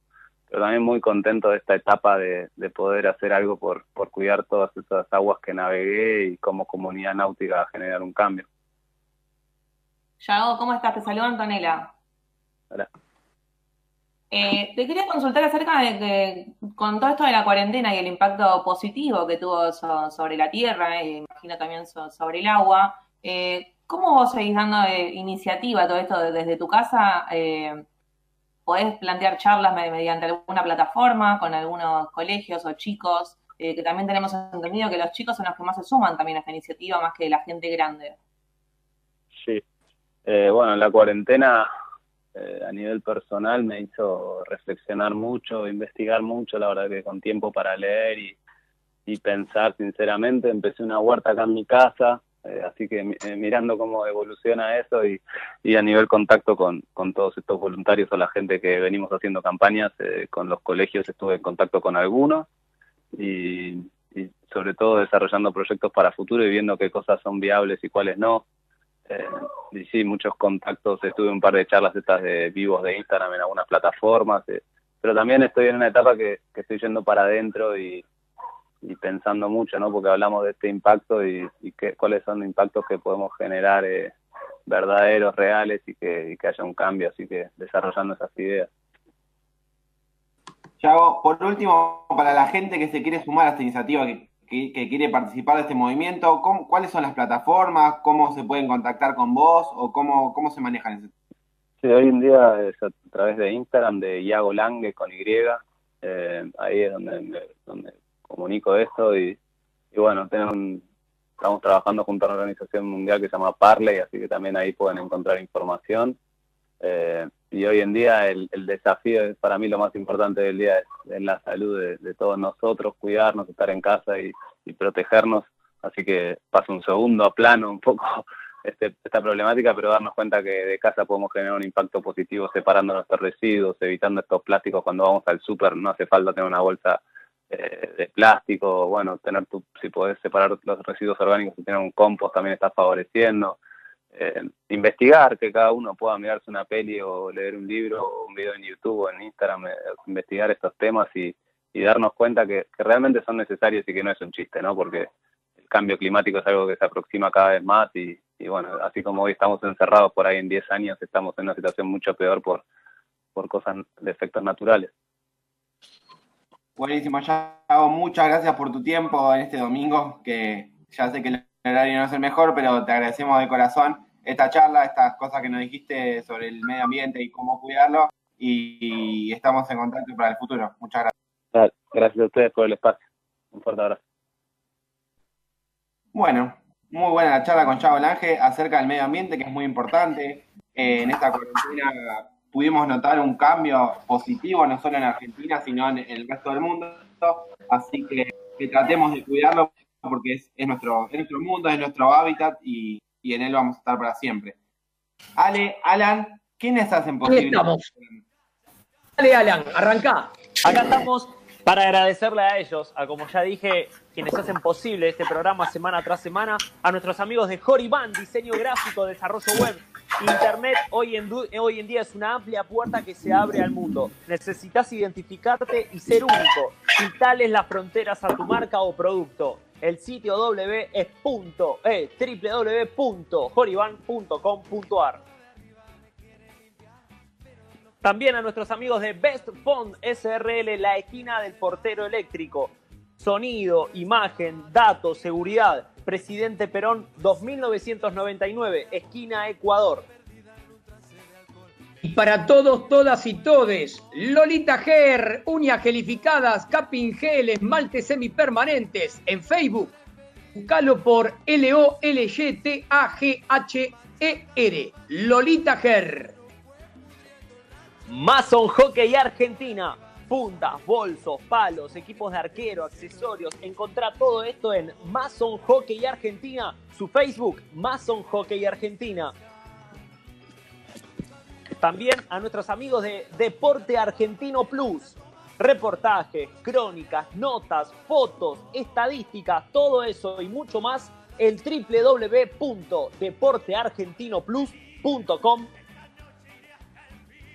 pero también muy contento de esta etapa de, de poder hacer algo por, por cuidar todas esas aguas que navegué y como comunidad náutica generar un cambio. Yago, ¿cómo estás? Te saluda Antonella. Hola. Eh, te quería consultar acerca de que con todo esto de la cuarentena y el impacto positivo que tuvo so- sobre la tierra, e imagino también so- sobre el agua, eh, ¿cómo vos seguís dando eh, iniciativa a todo esto de- desde tu casa? Eh, ¿podés plantear charlas me- mediante alguna plataforma con algunos colegios o chicos? Eh, que también tenemos entendido que los chicos son los que más se suman también a esta iniciativa, más que la gente grande. Sí. Eh, bueno, la cuarentena eh, a nivel personal me hizo reflexionar mucho, investigar mucho, la verdad que con tiempo para leer y, y pensar sinceramente. Empecé una huerta acá en mi casa, eh, así que eh, mirando cómo evoluciona eso y, y a nivel contacto con, con todos estos voluntarios o la gente que venimos haciendo campañas, eh, con los colegios estuve en contacto con algunos y sobre todo desarrollando proyectos para futuro y viendo qué cosas son viables y cuáles no. Eh, y sí, muchos contactos, estuve un par de charlas estas de vivos de Instagram en algunas plataformas, eh, pero también estoy en una etapa que, que estoy yendo para adentro y, pensando mucho, ¿no? Porque hablamos de este impacto y, y qué, cuáles son los impactos que podemos generar eh, verdaderos, reales y que, y que haya un cambio, así que desarrollando esas ideas. Yago, por último, para la gente que se quiere sumar a esta iniciativa, que, que- quiere participar de este movimiento, ¿cómo- ¿cuáles son las plataformas? ¿Cómo se pueden contactar con vos? ¿O cómo, cómo se manejan ese Sí, hoy en día es a través de Instagram de Iago Lange con Y, eh, ahí es donde, donde comunico esto y, y bueno, tenemos estamos trabajando junto a una organización mundial que se llama Parley, así que también ahí pueden encontrar información. Eh, y hoy en día el, el desafío es para mí lo más importante del día es, es la salud de, todos nosotros, cuidarnos, estar en casa y, y protegernos. Así que paso un segundo a plano un poco este, esta problemática, pero darnos cuenta que de casa podemos generar un impacto positivo separando nuestros residuos, evitando estos plásticos cuando vamos al súper, no hace falta tener una bolsa eh, de plástico, bueno, tener tu, si podés separar los residuos orgánicos y tener un compost también está favoreciendo. Eh, investigar, que cada uno pueda mirarse una peli o leer un libro o un video en YouTube o en Instagram, eh, investigar estos temas y, darnos cuenta que, realmente son necesarios y que no es un chiste, ¿no? Porque el cambio climático es algo que se aproxima cada vez más y, bueno, así como hoy estamos encerrados por ahí en 10 años, estamos en una situación mucho peor por, por cosas de efectos naturales. Buenísimo, Yago, muchas gracias por tu tiempo en este domingo, que ya sé que horario no es el mejor, pero te agradecemos de corazón esta charla, estas cosas que nos dijiste sobre el medio ambiente y cómo cuidarlo, y, y estamos en contacto para el futuro. Muchas gracias. Gracias a ustedes por el espacio. Un fuerte abrazo. Bueno, muy buena la charla con Yago Lange acerca del medio ambiente, que es muy importante. Eh, en esta cuarentena pudimos notar un cambio positivo, no solo en Argentina, sino en el resto del mundo. Así que, que tratemos de cuidarlo porque es, es nuestro, es nuestro mundo, es nuestro hábitat y, y en él vamos a estar para siempre. Ale, Alan, ¿quiénes hacen Ahí posible? estamos. Dale, Alan, arrancá. Acá estamos para agradecerle a ellos, a como ya dije, quienes hacen posible este programa semana tras semana, a nuestros amigos de Horiban, diseño gráfico, desarrollo web. Internet hoy en, du- hoy en día es una amplia puerta que se abre al mundo. Necesitas identificarte y ser único. Y tales las fronteras a tu marca o producto. El sitio w es punto, eh. También a nuestros amigos de Best Fund SRL, la esquina del portero eléctrico. Sonido, imagen, datos, seguridad. Presidente Perón 2999, esquina Ecuador. Y para todos, todas y todes, Lolita Ger, uñas gelificadas, capping gel, esmaltes semipermanentes en Facebook. Buscalo por L-O-L-Y-T-A-G-H-E-R. Lolita Ger. Mason Hockey Argentina. Puntas, bolsos, palos, equipos de arquero, accesorios. Encontrá todo esto en Mason Hockey Argentina. Su Facebook, Mason Hockey Argentina. También a nuestros amigos de Deporte Argentino Plus. Reportajes, crónicas, notas, fotos, estadísticas, todo eso y mucho más. El www.deporteargentinoplus.com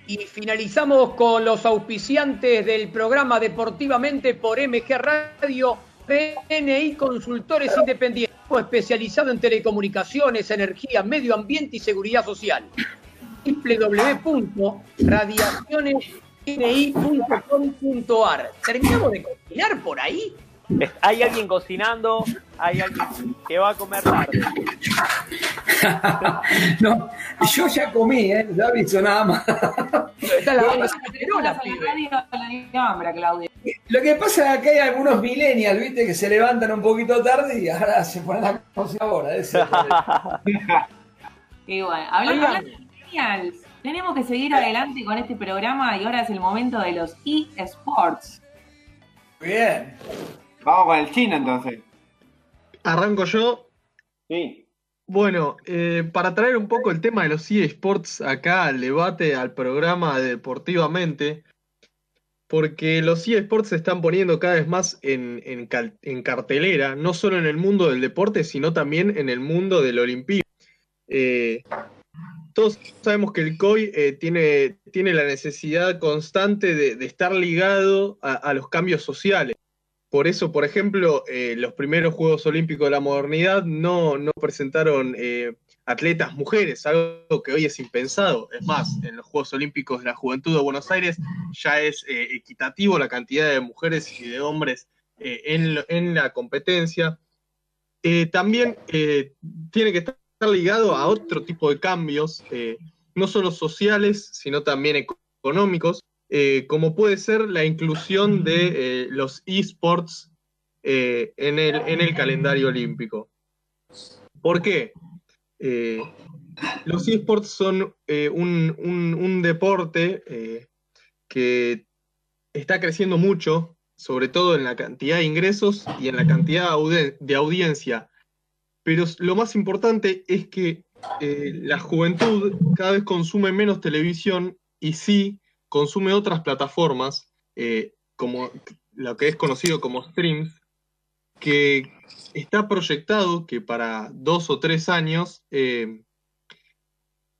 Y finalizamos con los auspiciantes del programa Deportivamente por MG Radio, PNI Consultores Independientes, especializado en telecomunicaciones, energía, medio ambiente y seguridad social. www.radiacionesni.com.ar ¿Terminamos de cocinar por ahí? Hay alguien cocinando, hay alguien que va a comer tarde. no, yo ya comí, ¿eh? Ya aviso nada más. Está la banda hambre, Claudia. Lo que pasa es que hay algunos millennials, ¿viste? Que se levantan un poquito tarde y ahora se ponen a cocinar ahora. Eso. Y bueno, hablando, hablando de millennials, tenemos que seguir adelante con este programa y ahora es el momento de los eSports. Bien. Vamos con el chino entonces. ¿Arranco yo? Sí. Bueno, eh, para traer un poco el tema de los eSports acá al debate, al programa de deportivamente, porque los eSports se están poniendo cada vez más en, en cal- en cartelera, no solo en el mundo del deporte, sino también en el mundo del olimpíado. Eh, todos sabemos que el COI eh, tiene, tiene la necesidad constante de, estar ligado a, los cambios sociales. Por eso, por ejemplo, eh, los primeros Juegos Olímpicos de la modernidad no, no presentaron eh, atletas mujeres, algo que hoy es impensado. Es más, en los Juegos Olímpicos de la Juventud de Buenos Aires ya es eh, equitativo la cantidad de mujeres y de hombres en, en la competencia. También tiene que estar ligado a otro tipo de cambios, eh, no solo sociales, sino también eco- económicos, eh, como puede ser la inclusión de eh, los esports en, el, en el calendario olímpico. ¿Por qué? Los esports son un, un- deporte que está creciendo mucho, sobre todo en la cantidad de ingresos y en la cantidad de audiencia. Pero lo más importante es que eh, la juventud cada vez consume menos televisión y sí consume otras plataformas, eh, como lo que es conocido como streams, que está proyectado que para dos o tres años eh,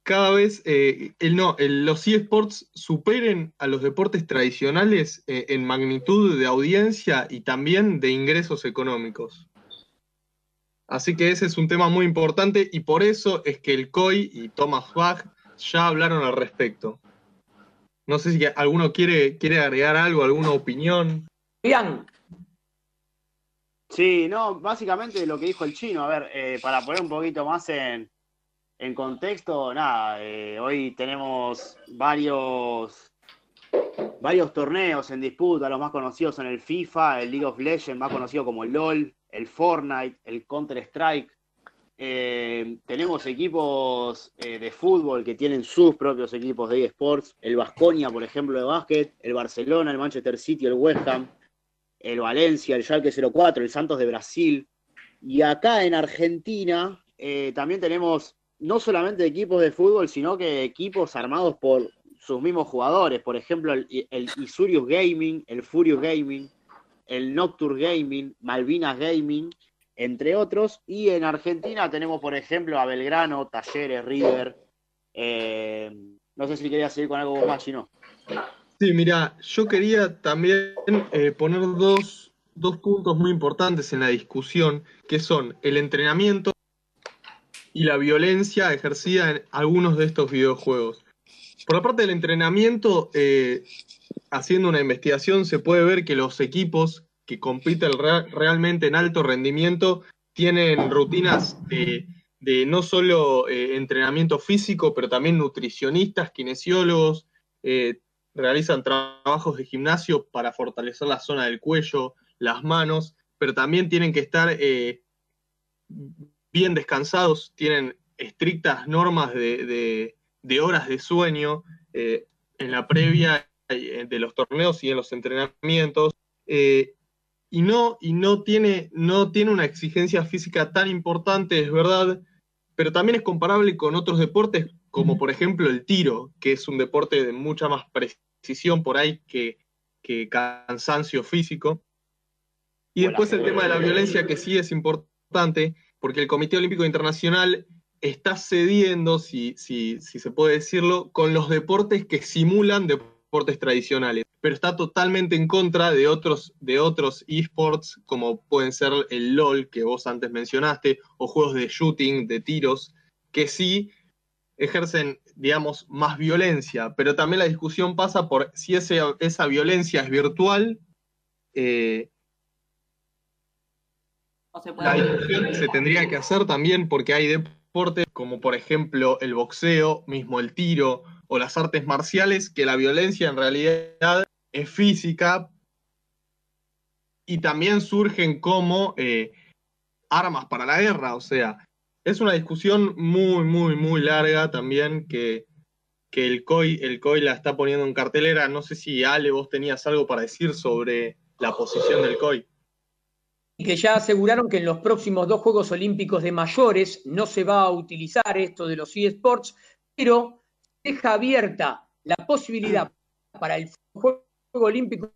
cada vez el, no, los eSports superen a los deportes tradicionales en magnitud de audiencia y también de ingresos económicos. Así que ese es un tema muy importante y por eso es que el COI y Thomas Bach ya hablaron al respecto. No sé si alguno quiere, quiere agregar algo, alguna opinión. Bien. Sí, no, básicamente lo que dijo el chino, a ver, eh, para poner un poquito más en, en contexto, nada, eh, hoy tenemos varios, varios torneos en disputa, los más conocidos son el FIFA, el League of Legends, más conocido como el LOL, el Fortnite, el Counter-Strike. Eh, tenemos equipos eh, de fútbol que tienen sus propios equipos de eSports, el Vasconia, por ejemplo, de básquet, el Barcelona, el Manchester City, el West Ham, el Valencia, el Schalke 04, el Santos de Brasil. Y acá en Argentina eh, también tenemos no solamente equipos de fútbol, sino que equipos armados por sus mismos jugadores. Por ejemplo, el, el Isurius Gaming, el Furious Gaming, el Nocturne Gaming, Malvinas Gaming, entre otros. Y en Argentina tenemos, por ejemplo, a Belgrano, Talleres, River. eh, no sé si quería seguir con algo más, si no. Sí, mira, yo quería también eh, poner dos, dos puntos muy importantes en la discusión, que son el entrenamiento y la violencia ejercida en algunos de estos videojuegos. Por la parte del entrenamiento, eh, haciendo una investigación, se puede ver que los equipos que compiten re- realmente en alto rendimiento tienen rutinas de, no solo eh, entrenamiento físico, pero también nutricionistas, kinesiólogos, eh, realizan trabajos de gimnasio para fortalecer la zona del cuello, las manos, pero también tienen que estar bien descansados, tienen estrictas normas de- de horas de sueño eh, en la previa eh, de los torneos y en los entrenamientos. eh, y no, y no tiene, no tiene una exigencia física tan importante, es verdad, pero también es comparable con otros deportes, como por ejemplo el tiro, que es un deporte de mucha más precisión por ahí que, que cansancio físico. Y después el tema de la violencia, que sí es importante, porque el Comité Olímpico Internacional está cediendo, si, si, si se puede decirlo, con los deportes que simulan deportes tradicionales, pero está totalmente en contra de otros, de otros esports, como pueden ser el LOL, que vos antes mencionaste, o juegos de shooting, de tiros, que sí ejercen, digamos, más violencia, pero también la discusión pasa por si ese- esa violencia es virtual, eh, O se puede. la discusión se tendría que hacer también porque hay deportes como por ejemplo el boxeo, mismo el tiro o las artes marciales, que la violencia en realidad es física y también surgen como eh, armas para la guerra. O sea, es una discusión muy, muy, muy larga también que, que el COI, el COI la está poniendo en cartelera. No sé si Ale, vos tenías algo para decir sobre la posición del COI. Y que ya aseguraron que en los próximos dos Juegos Olímpicos de mayores no se va a utilizar esto de los eSports, pero deja abierta la posibilidad para el Juego Olímpico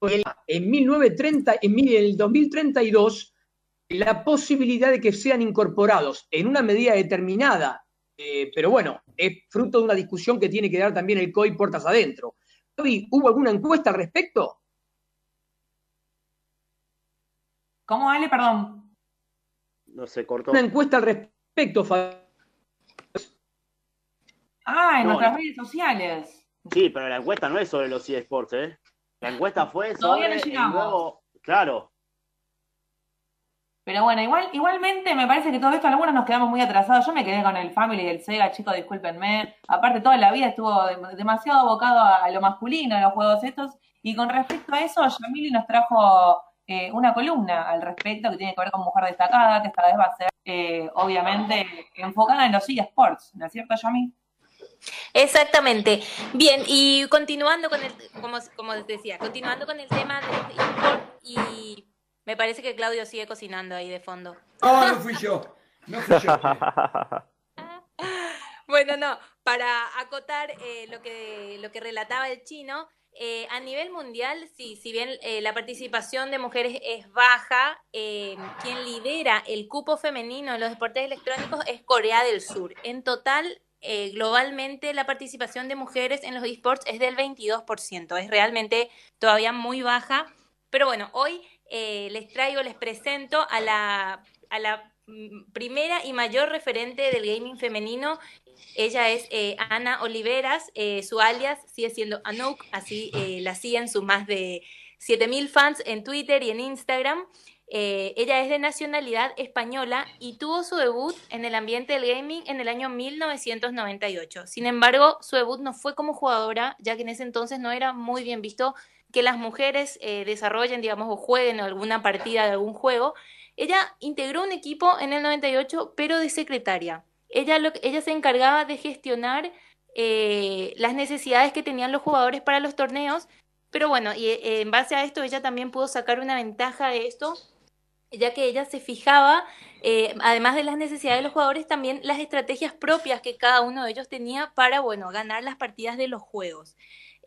en 1930, en el 2032, la posibilidad de que sean incorporados en una medida determinada, eh, pero bueno, es fruto de una discusión que tiene que dar también el COI puertas adentro. ¿Hubo alguna encuesta al respecto? ¿Cómo, Ale? Perdón. No se cortó. Una encuesta al respecto, Fa- Ah, en No, nuestras no. redes sociales. Sí, pero la encuesta no es sobre los eSports, ¿eh? La encuesta fue Todavía sobre no el llegamos. nuevo. Claro, Pero bueno, igual, igualmente me parece que todo esto algunos nos quedamos muy atrasados. Yo me quedé con el Family del Sega, chicos, discúlpenme. Aparte, toda la vida estuvo dem- demasiado abocado a, lo masculino, a los juegos estos. Y con respecto a eso, Yamili nos trajo eh, una columna al respecto que tiene que ver con Mujer Destacada, que esta vez va a ser, eh, obviamente, enfocada en los eSports, ¿no es cierto, Yami? Exactamente. Bien, y continuando con el, como, como les decía, continuando con el tema de los eSports y me parece que Claudio sigue cocinando ahí de fondo. No, no fui yo. No fui yo. Bueno, no, para acotar eh, lo, que, lo que relataba el chino, eh, a nivel mundial, sí, si bien eh, la participación de mujeres es baja, eh, quien lidera el cupo femenino en los deportes electrónicos es Corea del Sur. En total, eh, globalmente, la participación de mujeres en los esports es del 22%, es realmente todavía muy baja. Pero bueno, hoy eh, les traigo, les presento a la, a la mm, primera y mayor referente del gaming femenino. Ella es eh, Ana Oliveras, eh, su alias sigue siendo Anouk, así eh, la siguen sus más de 7000 fans en Twitter y en Instagram. Ella es de nacionalidad española y tuvo su debut en el ambiente del gaming en el año 1998. Sin embargo, su debut no fue como jugadora, ya que en ese entonces no era muy bien visto que las mujeres desarrollen, digamos, o jueguen alguna partida de algún juego. Ella integró un equipo en el 98, pero de secretaria. Ella, lo, ella se encargaba de gestionar eh, las necesidades que tenían los jugadores para los torneos, pero bueno, y eh, en base a esto ella también pudo sacar una ventaja de esto, ya que ella se fijaba, eh, además de las necesidades de los jugadores, también las estrategias propias que cada uno de ellos tenía para, bueno, ganar las partidas de los juegos.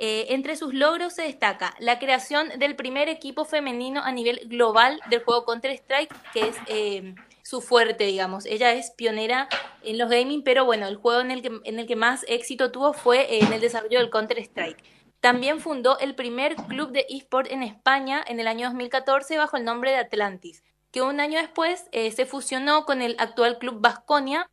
Eh, entre sus logros se destaca la creación del primer equipo femenino a nivel global del juego Counter-Strike, que es eh, su fuerte, digamos. Ella es pionera en los gaming, pero bueno, el juego en el que, en el que más éxito tuvo fue en el desarrollo del Counter-Strike. También fundó el primer club de eSport en España en el año 2014 bajo el nombre de Atlantis, que un año después eh, se fusionó con el actual club Vasconia,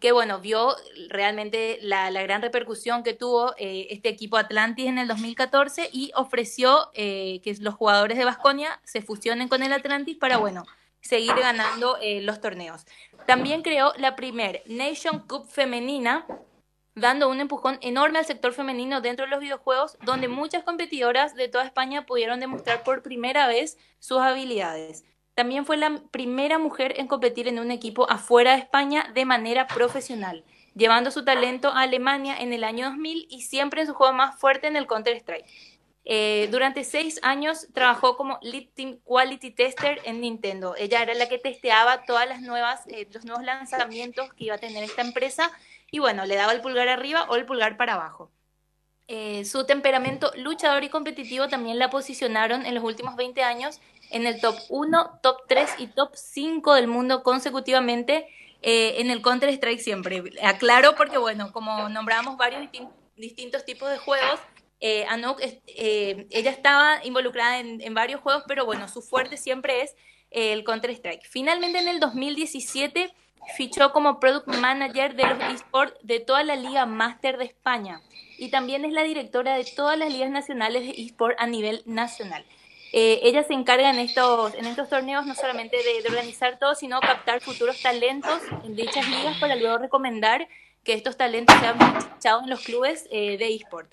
que bueno, vio realmente la, gran repercusión que tuvo eh, este equipo Atlantis en el 2014 y ofreció eh, que los jugadores de Vasconia se fusionen con el Atlantis para, bueno, seguir ganando eh, los torneos. También creó la primer Nation Cup femenina, dando un empujón enorme al sector femenino dentro de los videojuegos, donde muchas competidoras de toda España pudieron demostrar por primera vez sus habilidades. También fue la primera mujer en competir en un equipo afuera de España de manera profesional, llevando su talento a Alemania en el año 2000 y siempre en su juego más fuerte en el Counter-Strike. Eh, durante seis años trabajó como Lead Team Quality Tester en Nintendo. Ella era la que testeaba todas las nuevas, eh, los nuevos lanzamientos que iba a tener esta empresa y bueno, le daba el pulgar arriba o el pulgar para abajo. Eh, su temperamento luchador y competitivo también la posicionaron en los últimos 20 años en el top 1, top 3 y top 5 del mundo consecutivamente eh, en el Counter-Strike siempre. Aclaro porque, bueno, como nombramos varios distin- distintos tipos de juegos, eh, Anouk, eh, ella estaba involucrada en, en varios juegos, pero bueno, su fuerte siempre es eh, el Counter-Strike. Finalmente, en el 2017, fichó como Product Manager de los esports de toda la Liga Master de España y también es la directora de todas las ligas nacionales de eSport a nivel nacional. Eh, ella se encarga en estos, en estos torneos no solamente de, de organizar todo, sino captar futuros talentos en dichas ligas para luego recomendar que estos talentos sean fichados en los clubes eh, de eSport.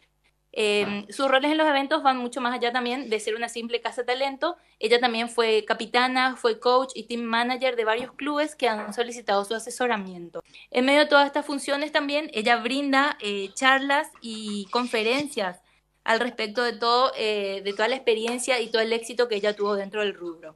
Eh, sus roles en los eventos van mucho más allá también de ser una simple casa talento. Ella también fue capitana, fue coach y team manager de varios clubes que han solicitado su asesoramiento. En medio de todas estas funciones también, ella brinda eh, charlas y conferencias al respecto de todo, eh, de toda la experiencia y todo el éxito que ella tuvo dentro del rubro.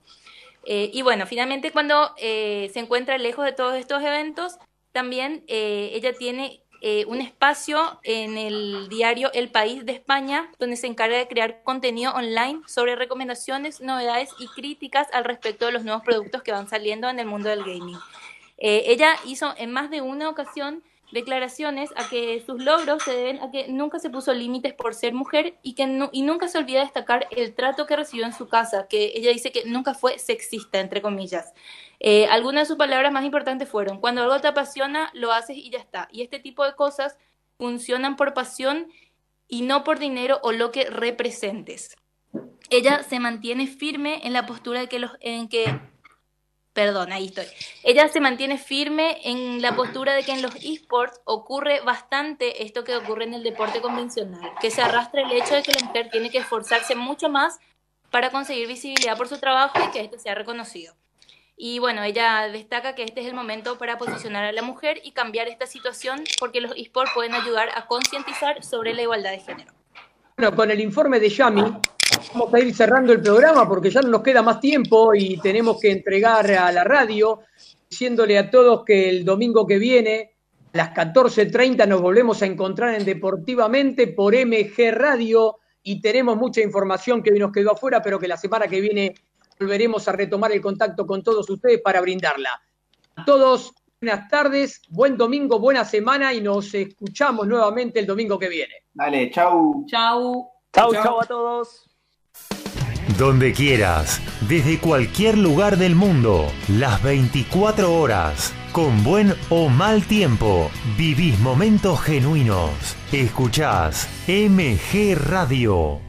Eh, y bueno, finalmente cuando eh, se encuentra lejos de todos estos eventos, también eh, ella tiene un espacio en el diario El País de España, donde se encarga de crear contenido online sobre recomendaciones, novedades y críticas al respecto de los nuevos productos que van saliendo en el mundo del gaming. Ella hizo en más de una ocasión declaraciones a que sus logros se deben a que nunca se puso límites por ser mujer y que nu- y nunca se olvida destacar el trato que recibió en su casa, que ella dice que nunca fue sexista, entre comillas. Eh, algunas de sus palabras más importantes fueron, cuando algo te apasiona, lo haces y ya está. Y este tipo de cosas funcionan por pasión y no por dinero o lo que representes. Ella se mantiene firme en la postura de que los, en que Perdón, ahí estoy. Ella se mantiene firme en la postura de que en los esports ocurre bastante esto que ocurre en el deporte convencional, que se arrastra el hecho de que la mujer tiene que esforzarse mucho más para conseguir visibilidad por su trabajo y que esto sea reconocido. Y bueno, ella destaca que este es el momento para posicionar a la mujer y cambiar esta situación porque los esports pueden ayudar a concientizar sobre la igualdad de género. Bueno, con el informe de Yami vamos a ir cerrando el programa porque ya no nos queda más tiempo y tenemos que entregar a la radio diciéndole a todos que el domingo que viene a las 14.30 nos volvemos a encontrar en Deportivamente por MG Radio y tenemos mucha información que hoy nos quedó afuera, pero que la semana que viene volveremos a retomar el contacto con todos ustedes para brindarla. A todos, buenas tardes, buen domingo, buena semana y nos escuchamos nuevamente el domingo que viene. Dale, chau. Chau. Chau, chau a todos. Donde quieras, desde cualquier lugar del mundo, las 24 horas, con buen o mal tiempo, vivís momentos genuinos. Escuchás MG Radio.